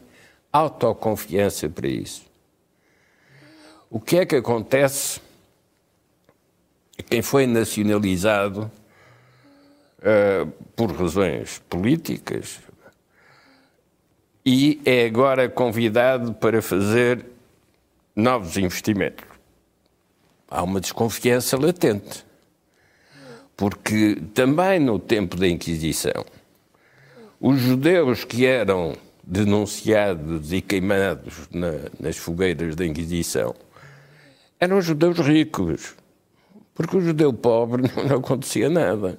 autoconfiança para isso. O que é que acontece a quem foi nacionalizado uh, por razões políticas e é agora convidado para fazer novos investimentos? Há uma desconfiança latente. Porque também no tempo da Inquisição, os judeus que eram denunciados e queimados na, nas fogueiras da Inquisição eram judeus ricos, porque o judeu pobre <laughs> não, não acontecia nada.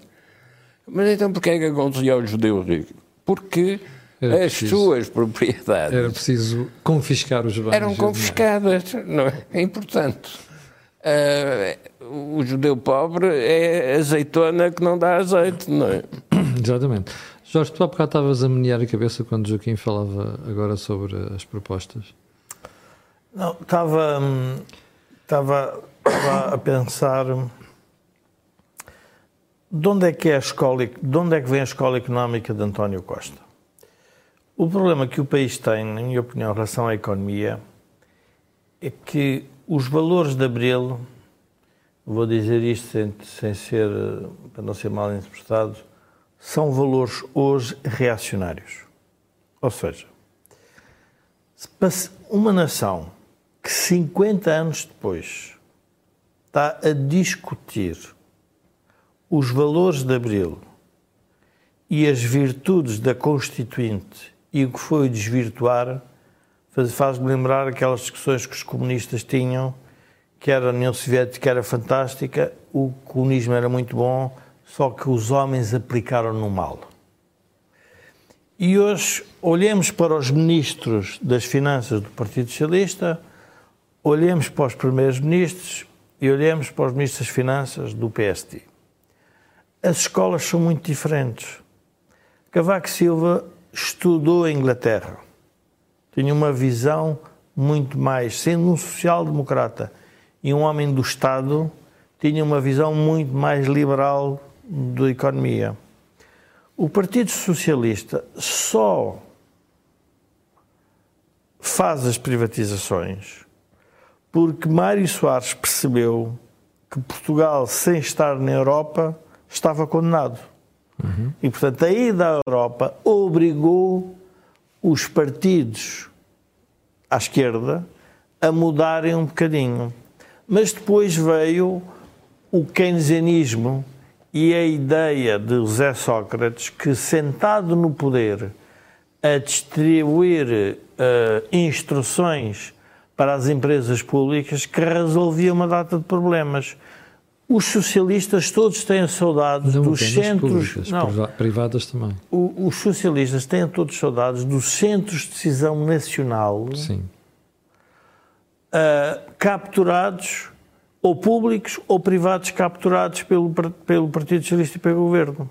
Mas então porquê é que acontecia ao judeu rico? Porque era as preciso, suas propriedades... Era preciso confiscar os bens. Eram confiscadas, não é? É importante. Uh, o judeu pobre é azeitona que não dá azeite, não é? <coughs> Exatamente. Jorge, tu há bocado estavas a menear a cabeça quando Joaquim falava agora sobre as propostas. Não, estava, estava, estava a pensar de onde é que é a escola, de onde é que vem a escola económica de António Costa. O problema que o país tem, na minha opinião, em relação à economia, é que os valores de Abril, vou dizer isto sem, sem ser, para não ser mal interpretado, são valores hoje reacionários. Ou seja, uma nação que 50 anos depois está a discutir os valores de Abril e as virtudes da Constituinte e o que foi desvirtuar, faz-me lembrar aquelas discussões que os comunistas tinham, que era a União Soviética era fantástica, o comunismo era muito bom, só que os homens aplicaram no mal. E hoje olhemos para os ministros das Finanças do Partido Socialista, olhemos para os primeiros ministros e olhemos para os ministros das Finanças do PSD. As escolas são muito diferentes. Cavaco Silva estudou em Inglaterra. Tinha uma visão muito mais, sendo um social-democrata e um homem do Estado, tinha uma visão muito mais liberal da economia. O Partido Socialista só faz as privatizações porque Mário Soares percebeu que Portugal, sem estar na Europa, estava condenado. Uhum. E, portanto, a ida à Europa obrigou os partidos à esquerda a mudarem um bocadinho. Mas depois veio o keynesianismo e a ideia de José Sócrates que, sentado no poder, a distribuir uh, instruções para as empresas públicas que resolvia uma data de problemas. Os socialistas todos têm saudades não dos centros. Públicas, não, privadas também. Os socialistas têm todos saudades dos centros de decisão nacional. Sim. Uh, capturados, ou públicos ou privados capturados pelo, pelo Partido Socialista e pelo Governo.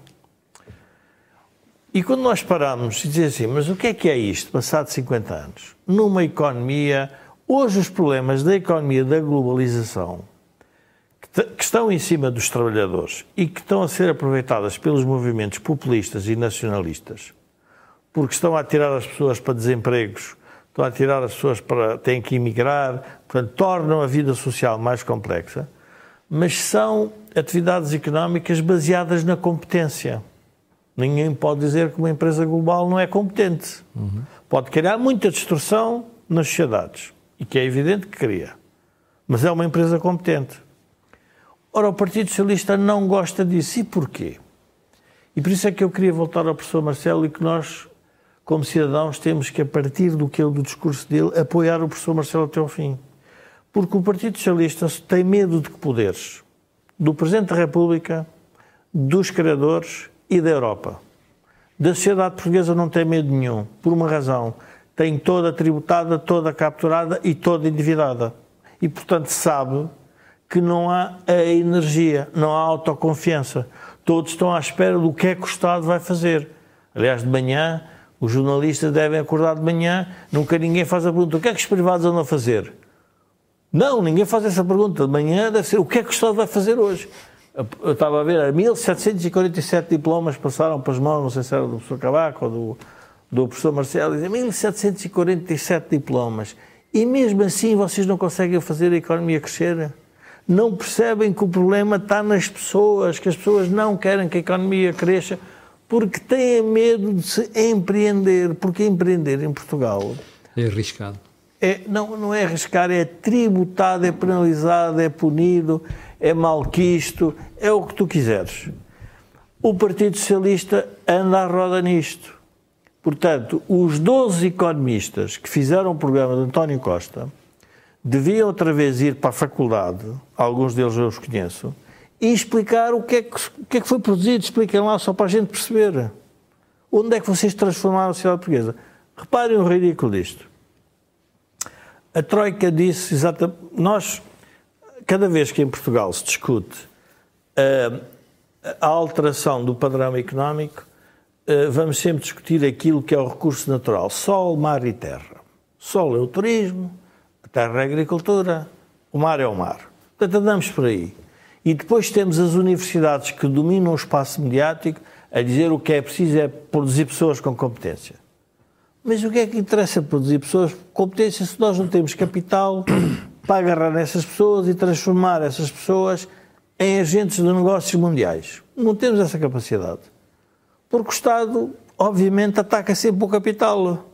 E quando nós paramos e dizemos assim, mas o que é que é isto, passado 50 anos? Numa economia, hoje os problemas da economia da globalização, que estão em cima dos trabalhadores e que estão a ser aproveitadas pelos movimentos populistas e nacionalistas, porque estão a tirar as pessoas para desempregos, estão a tirar as pessoas para. têm que emigrar, portanto, tornam a vida social mais complexa, mas são atividades económicas baseadas na competência. Ninguém pode dizer que uma empresa global não é competente. Uhum. Pode criar muita destruição nas sociedades, e que é evidente que cria. Mas é uma empresa competente. Ora, o Partido Socialista não gosta disso. E porquê? E por isso é que eu queria voltar ao professor Marcelo e que nós, como cidadãos, temos que, a partir do que é do discurso dele, apoiar o professor Marcelo até ao fim. Porque o Partido Socialista tem medo de que poderes? Do Presidente da República, dos criadores e da Europa. Da sociedade portuguesa não tem medo nenhum, por uma razão. Tem toda tributada, toda capturada e toda endividada. E, portanto, sabe que não há a energia, não há autoconfiança. Todos estão à espera do que é que o Estado vai fazer. Aliás, de manhã, os jornalistas devem acordar de manhã, nunca ninguém faz a pergunta: o que é que os privados andam a fazer? Não, ninguém faz essa pergunta. De manhã deve ser: o que é que o Estado vai fazer hoje? Eu estava a ver, 1747 diplomas passaram para as mãos, não sei se era do professor Cavaco ou do, do professor Marcelo, dizem 1747 diplomas. E mesmo assim vocês não conseguem fazer a economia crescer? Não percebem que o problema está nas pessoas, que as pessoas não querem que a economia cresça porque têm medo de se empreender, porque empreender em Portugal é arriscado. É, não, não é arriscar, é tributado, é penalizado, é punido, é malquisto, é o que tu quiseres. O Partido Socialista anda à roda nisto. Portanto, os 12 economistas que fizeram o programa de António Costa deviam outra vez ir para a faculdade, alguns deles eu os conheço, e explicar o que é que, o que, é que foi produzido. Expliquem lá só para a gente perceber. Onde é que vocês transformaram a sociedade portuguesa? Reparem o ridículo disto. A Troika disse exatamente. Nós cada vez que em Portugal se discute uh, a alteração do padrão económico, uh, vamos sempre discutir aquilo que é o recurso natural: sol, mar e terra. Sol é o turismo, a terra é a agricultura, o mar é o mar. Portanto, andamos por aí. E depois temos as universidades que dominam o espaço mediático a dizer o que é preciso é produzir pessoas com competência. Mas o que é que interessa produzir pessoas com competência se nós não temos capital <coughs> para agarrar nessas pessoas e transformar essas pessoas em agentes de negócios mundiais. Não temos essa capacidade. Porque o Estado, obviamente, ataca sempre o capital.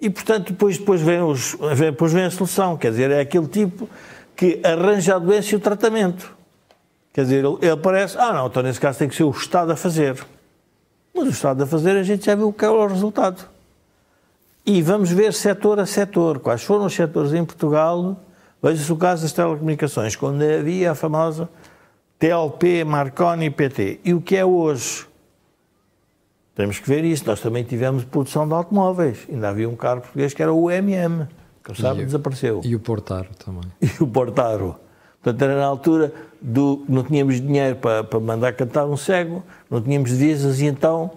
E, portanto, depois, depois, vem os, depois vem a solução. Quer dizer, é aquele tipo que arranja a doença e o tratamento. Quer dizer, ele, ele parece, ah, não, então nesse caso tem que ser o Estado a fazer. Mas o Estado a fazer, a gente já viu qual é o resultado. E vamos ver setor a setor. Quais foram os setores em Portugal Veja-se o caso das telecomunicações, quando havia a famosa TLP, Marconi e PT. E o que é hoje? Temos que ver isso. Nós também tivemos produção de automóveis. Ainda havia um carro português que era o MM, que sabe, desapareceu. E o Portaro também. <laughs> E o Portaro. Portanto, era na altura do. Não tínhamos dinheiro para, para mandar cantar um cego, não tínhamos divisas e então.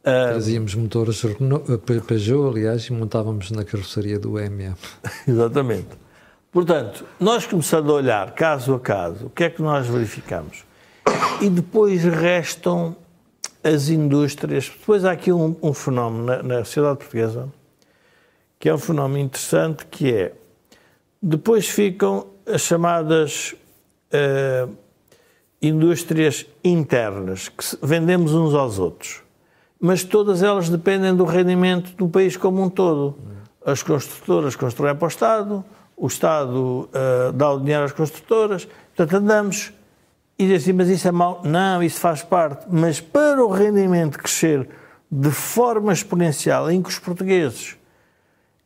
Uh... Trazíamos motores Renault, Peugeot, aliás, e montávamos na carroceria do MM. <laughs> Exatamente. Portanto, nós começando a olhar caso a caso, o que é que nós verificamos? E depois restam as indústrias. Depois há aqui um, um fenómeno na, na, sociedade portuguesa que é um fenómeno interessante, que é depois ficam as chamadas uh, indústrias internas, que vendemos uns aos outros. Mas todas elas dependem do rendimento do país como um todo. As construtoras constroem para o Estado, o Estado uh, dá o dinheiro às construtoras, portanto andamos e diz assim, mas isso é mau? Não, isso faz parte. Mas para o rendimento crescer de forma exponencial, em que os portugueses,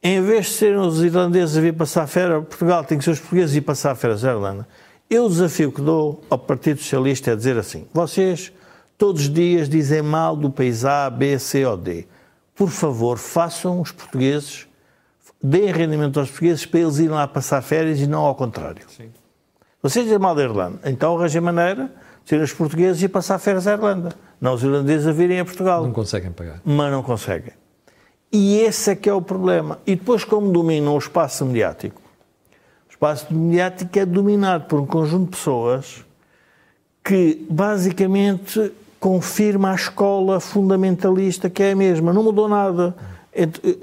em vez de serem os irlandeses a vir passar a férias, Portugal tem que ser os portugueses a ir passar a férias à Irlanda. Eu o desafio que dou ao Partido Socialista é dizer assim, vocês todos os dias dizem mal do país A, B, C ou D. Por favor, façam os portugueses deem rendimento aos portugueses para eles irem lá passar férias e não ao contrário. Sim. Vocês dizem mal da Irlanda, então arranjem maneira de ser os portugueses e passar férias à Irlanda. Não os irlandeses a virem a Portugal. Não conseguem pagar. Mas não conseguem. E esse é que é o problema. E depois, como dominam o espaço mediático, o espaço mediático é dominado por um conjunto de pessoas que basicamente confirma a escola fundamentalista que é a mesma. Não mudou nada.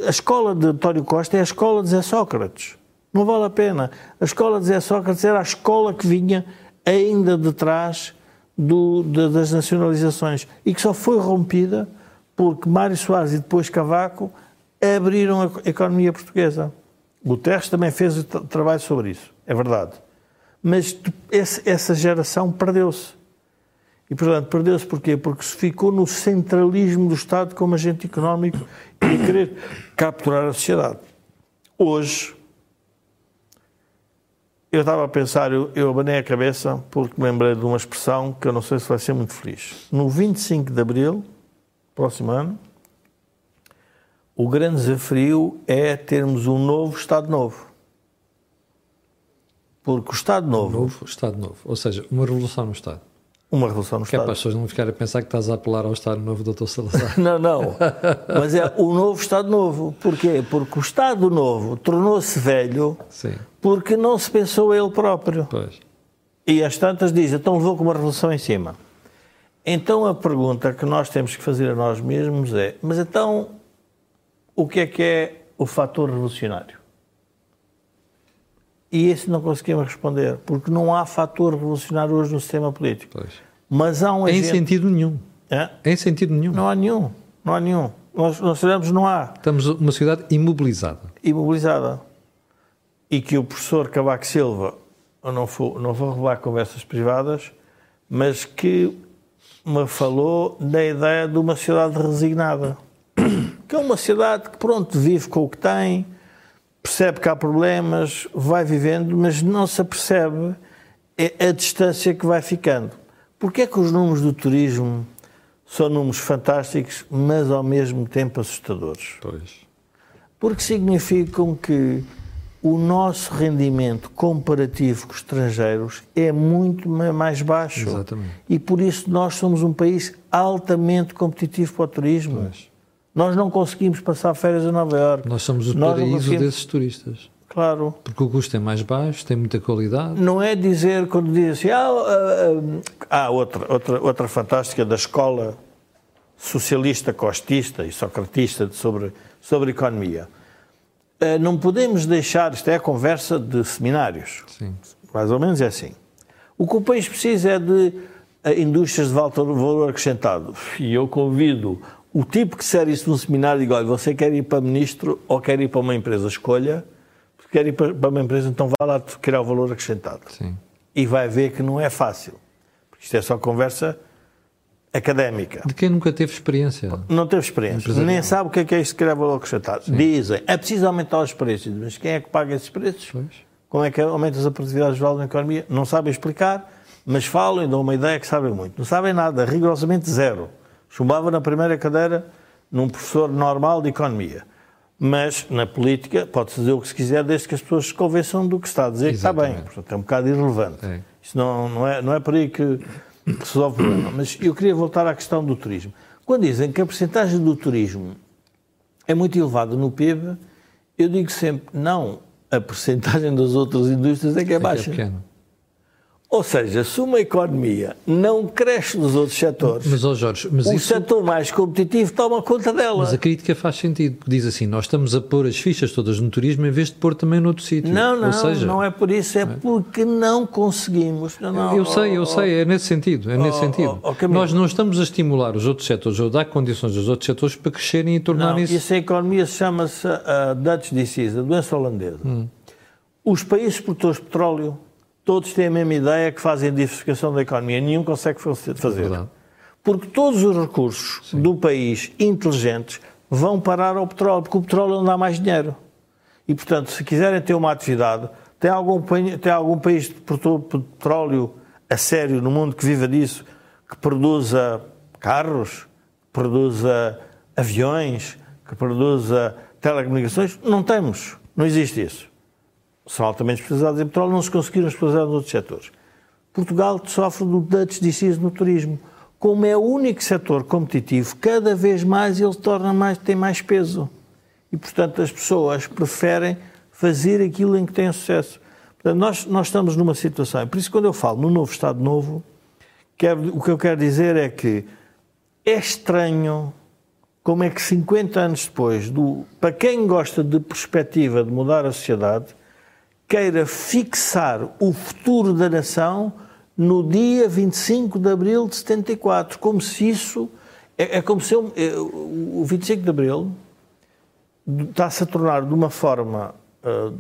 A escola de António Costa é a escola de Zé Sócrates. Não vale a pena. A escola de Zé Sócrates era a escola que vinha ainda de trás do, de, das nacionalizações e que só foi rompida porque Mário Soares e depois Cavaco abriram a economia portuguesa. Guterres também fez trabalho sobre isso, é verdade. Mas essa geração perdeu-se. E, portanto, perdeu-se porquê? Porque se ficou no centralismo do Estado como agente económico e querer capturar a sociedade. Hoje, eu estava a pensar, eu, eu abanei a cabeça porque me lembrei de uma expressão que eu não sei se vai ser muito feliz. No 25 de Abril, próximo ano, o grande desafio é termos um novo Estado Novo. Porque o Estado Novo. Um novo Estado Novo. Ou seja, uma revolução no Estado. Uma revolução no que Estado. é para as pessoas não ficarem a pensar que estás a apelar ao Estado Novo do Dr. Salazar. <laughs> não, não. Mas é o novo Estado Novo. Porquê? Porque o Estado Novo tornou-se velho Sim. porque não se pensou ele próprio. Pois. E as tantas dizem, então levou com uma revolução em cima. Então a pergunta que nós temos que fazer a nós mesmos é: mas então o que é que é o fator revolucionário? E esse não conseguimos responder, porque não há fator revolucionário hoje no sistema político. Pois. Mas há um Em agente... sentido nenhum. É? Em sentido nenhum. Não há nenhum. Não há nenhum. Nós, nós sabemos não há. Estamos uma sociedade imobilizada. Imobilizada. E que o professor Cavaco Silva, eu não vou, não vou revelar conversas privadas, mas que me falou da ideia de uma sociedade resignada. <coughs> Que é uma sociedade que, pronto, vive com o que tem, percebe que há problemas, vai vivendo, mas não se apercebe a distância que vai ficando. Porquê é que os números do turismo são números fantásticos, mas ao mesmo tempo assustadores? Pois. Porque significam que o nosso rendimento comparativo com os estrangeiros é muito mais baixo. Exatamente. E por isso nós somos um país altamente competitivo para o turismo. Pois. Nós não conseguimos passar férias a Nova Iorque. Nós somos o Nós paraíso conseguimos- desses turistas. Claro. Porque o custo é mais baixo, tem muita qualidade. Não é dizer, quando diz assim, ah, ah, ah, ah, outra, outra, outra fantástica da escola socialista, costista e socratista sobre, sobre economia. Ah, não podemos deixar, isto é a conversa de seminários, Sim. mais ou menos é assim. O que o país precisa é de ah, indústrias de valor valor acrescentado. E eu convido o tipo que disser isso num seminário e digo, olha, você quer ir para ministro ou quer ir para uma empresa, escolha. Se quer ir para para uma empresa, então vá lá criar o valor acrescentado Sim. e vai ver que não é fácil. Porque isto é só conversa académica. De quem nunca teve experiência. Não teve experiência, nem sabe o que é, que é isto de criar valor acrescentado. Dizem, é preciso aumentar os preços. Mas quem é que paga esses preços? Pois. Como é que aumenta a produtividade geral na economia? Não sabem explicar, mas falam e dão uma ideia que sabem muito. Não sabem nada, rigorosamente zero. Chumbava na primeira cadeira num professor normal de economia. Mas na política pode-se dizer o que se quiser, desde que as pessoas se convençam do que está a dizer que está bem. Exatamente. Portanto, é um bocado irrelevante. É. Isso não, não, é, não é por aí que, que se resolve o problema. Mas eu queria voltar à questão do turismo. Quando dizem que a percentagem do turismo é muito elevada no PIB, eu digo sempre, não, a percentagem das outras indústrias é que é É que é baixa. pequeno. Ou seja, se uma economia não cresce nos outros setores, Mas, ó Jorge, mas o isso. setor mais competitivo toma conta dela. Mas a crítica faz sentido. Diz assim: nós estamos a pôr as fichas todas no turismo em vez de pôr também noutro sítio. Não, não, Ou seja, não é por isso, é porque não conseguimos. Não, não, Eu sei, eu oh, sei, é nesse sentido. É nesse oh, sentido. oh, Camilo. Nós não estamos a estimular os outros setores ou dar condições aos outros setores para crescerem e Não, tornarem-se. isso a economia chama-se a Dutch disease, a doença holandesa. Os países produtores de petróleo, todos têm a mesma ideia que fazem diversificação da economia. Nenhum consegue fazer. verdade. Porque todos os recursos do país inteligentes vão parar ao petróleo, porque o petróleo não dá mais dinheiro. E, portanto, se quiserem ter uma atividade, tem algum, tem algum país de petróleo a sério no mundo que viva disso, que produza carros, que produza aviões, que produza telecomunicações? Não temos. Não existe isso. São altamente especializados em petróleo, não se conseguiram especializar nos outros setores. Portugal sofre do Dutch disease no turismo. Como é o único setor competitivo, cada vez mais ele torna mais, tem mais peso. E, portanto, as pessoas preferem fazer aquilo em que têm sucesso. Portanto, nós, nós estamos numa situação, por isso quando eu falo no novo Estado Novo, quero, o que eu quero dizer é que é estranho como é que 50 anos depois, do, para quem gosta de perspectiva de mudar a sociedade, queira fixar o futuro da nação no dia 25 de abril de 74, como se isso. É, é como se eu, é, o 25 de abril está-se a tornar de uma forma, uh,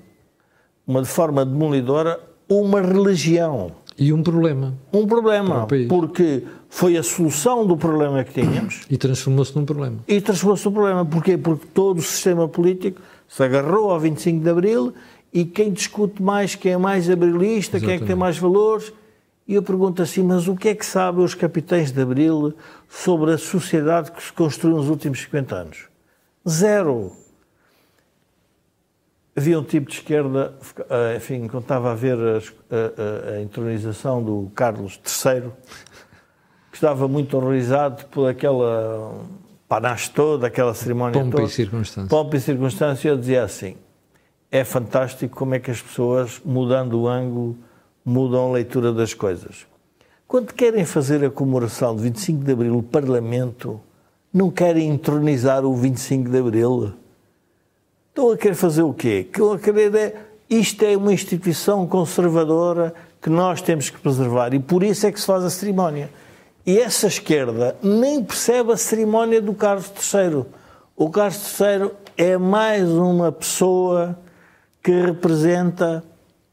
uma de forma demolidora, uma religião. E um problema. Um problema, porque foi a solução do problema que tínhamos. E transformou-se num problema. E transformou-se num problema. Porquê? Porque todo o sistema político se agarrou ao 25 de Abril e quem discute mais, quem é mais abrilista, Exatamente. quem é que tem mais valores. E eu pergunto assim, mas o que é que sabem os capitães de Abril sobre a sociedade que se construiu nos últimos 50 anos? Zero. Havia um tipo de esquerda, eh, enfim, quando estava a ver a, a, a entronização do Carlos III, que estava muito horrorizado por aquela panache toda, aquela cerimónia Pompa toda. e circunstância. Pompa e circunstância, eu dizia assim, é fantástico como é que as pessoas, mudando o ângulo, mudam a leitura das coisas. Quando querem fazer a comemoração de 25 de Abril, o Parlamento não querem entronizar o 25 de Abril. Estão a querer fazer o quê? Estão a querer é, isto é uma instituição conservadora que nós temos que preservar e por isso é que se faz a cerimónia. E essa esquerda nem percebe a cerimónia do Carlos III. O Carlos III é mais uma pessoa que representa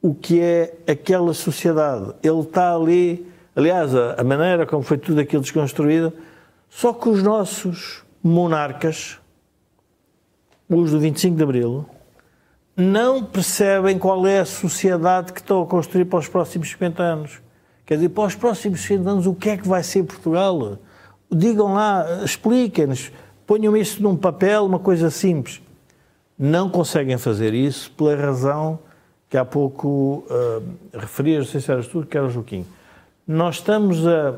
o que é aquela sociedade. Ele está ali, aliás, a, maneira como foi tudo aquilo desconstruído, só que os nossos monarcas os do 25 de Abril, não percebem qual é a sociedade que estão a construir para os próximos 50 anos. Quer dizer, para os próximos 50 anos, o que é que vai ser Portugal? Digam lá, expliquem-nos, ponham isso num papel, uma coisa simples. Não conseguem fazer isso pela razão que há pouco uh, referi, não sei se eras tu, que era o Joaquim. Nós estamos a.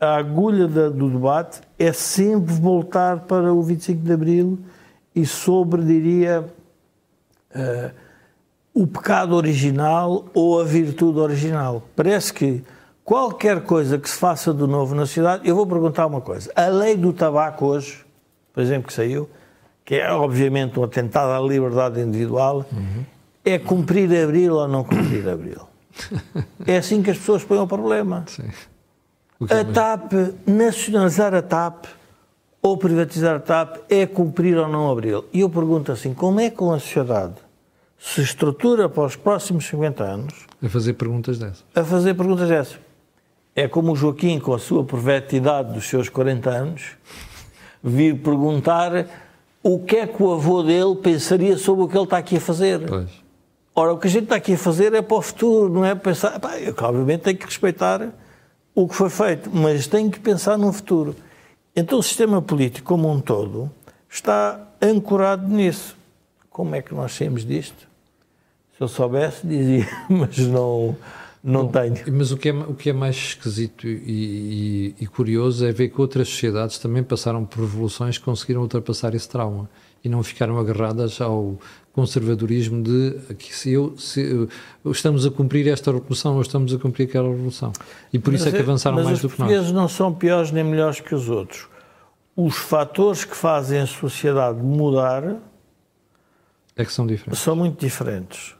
A agulha da, do debate é sempre voltar para o 25 de Abril e sobre, diria, uh, o pecado original ou a virtude original. Parece que qualquer coisa que se faça de novo na cidade, eu vou perguntar uma coisa. A lei do tabaco hoje, por exemplo, que saiu, que é obviamente um atentado à liberdade individual, uhum. é cumprir abril ou não cumprir abril. <laughs> é assim que as pessoas põem o problema. Sim. O a TAP, nacionalizar a TAP ou privatizar a TAP é cumprir ou não abril. E eu pergunto assim, como é que uma sociedade se estrutura para os próximos 50 anos... A fazer perguntas dessas. A fazer perguntas dessas. É como o Joaquim, com a sua pervertidade dos seus 40 anos, vir perguntar o que é que o avô dele pensaria sobre o que ele está aqui a fazer. Pois. Ora, o que a gente está aqui a fazer é para o futuro, não é pensar... Pá, eu, obviamente, tenho que respeitar o que foi feito, mas tenho que pensar no futuro. Então o sistema político como um todo está ancorado nisso. Como é que nós saímos disto? Se eu soubesse, dizia, <laughs> mas não, não Bom, tenho. Mas o que, é, o que é mais esquisito e, e, e, curioso é ver que outras sociedades também passaram por revoluções que conseguiram ultrapassar esse trauma e não ficaram agarradas ao conservadorismo de que se eu se, estamos a cumprir esta revolução ou estamos a cumprir aquela revolução. E por mas isso é que avançaram mais do que nós. Os portugueses não são piores nem melhores que os outros. Os fatores que fazem a sociedade mudar é que são diferentes. São muito diferentes.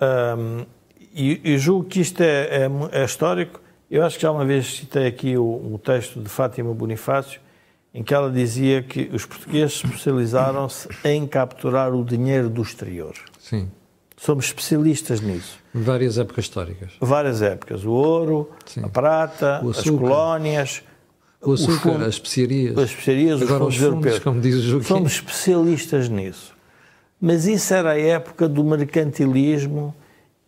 Um, e, e julgo que isto é, é, é, histórico. Eu acho que já uma vez citei aqui o, o texto de Fátima Bonifácio, em que ela dizia que os portugueses especializaram-se em capturar o dinheiro do exterior. Sim. Somos especialistas nisso. Várias épocas históricas. Várias épocas. O ouro, Sim. a prata, as colónias. O açúcar, fundos, as especiarias. As especiarias, Agora, os fundos, os fundos europeus. Como diz o Joaquim. Somos especialistas nisso. Mas isso era a época do mercantilismo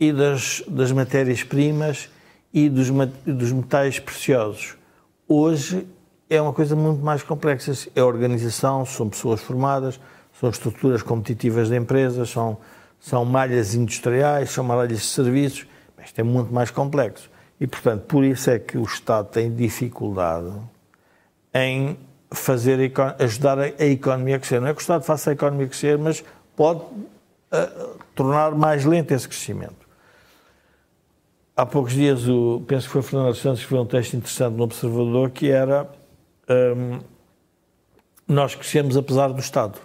e das, das matérias-primas e dos, dos metais preciosos. Hoje é uma coisa muito mais complexa. É a organização, são pessoas formadas, são estruturas competitivas de empresas, são, são malhas industriais, são malhas de serviços, isto é muito mais complexo. E, portanto, por isso é que o Estado tem dificuldade em fazer, ajudar a, economia a crescer. Não é que o Estado faça a economia crescer, mas pode uh, tornar mais lento esse crescimento. Há poucos dias, o, penso que foi Fernando Santos que escreveu um texto interessante no Observador que era um, nós crescemos apesar do Estado.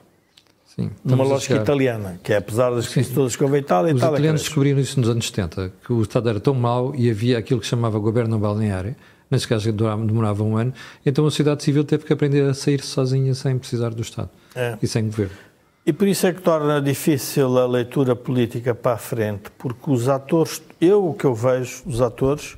Sim, numa lógica italiana, que é apesar das crises todas que houve em Itália... Os Itália italianos descobriram isso nos anos 70, que o Estado era tão mau e havia aquilo que se chamava governo balneário, nesse caso demorava um ano, então a sociedade civil teve que aprender a sair sozinha sem precisar do Estado é. e sem governo. E por isso é que torna difícil a leitura política para a frente, porque os atores, eu o que eu vejo, os atores,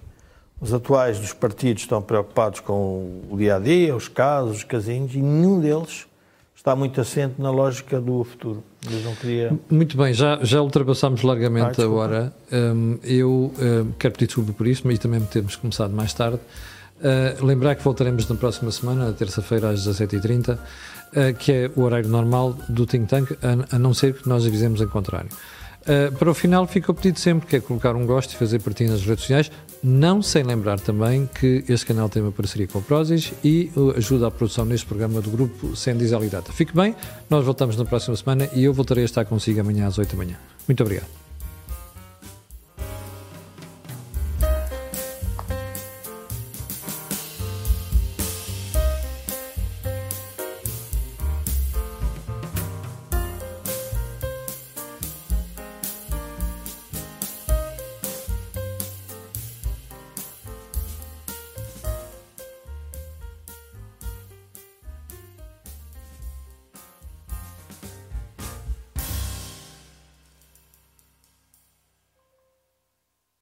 os atuais dos partidos estão preocupados com o dia a dia, os casos, os casinhos, e nenhum deles está muito assente na lógica do futuro. Eu não queria... Muito bem, já, já ultrapassámos largamente ah, a hora. Um, eu um, quero pedir desculpa por isso, mas também temos começado mais tarde. Uh, lembrar que voltaremos na próxima semana, na terça-feira às 17h30, uh, que é o horário normal do Think Tank, a, a não ser que nós avisemos em contrário. Uh, para o final, fica o pedido sempre, que é colocar um gosto e fazer partilha nas redes sociais, não sem lembrar também que este canal tem uma parceria com o Prozis e ajuda à produção neste programa do grupo Sem Diesel e Data. Fique bem, nós voltamos na próxima semana e eu voltarei a estar consigo amanhã às 8 da manhã. Muito obrigado.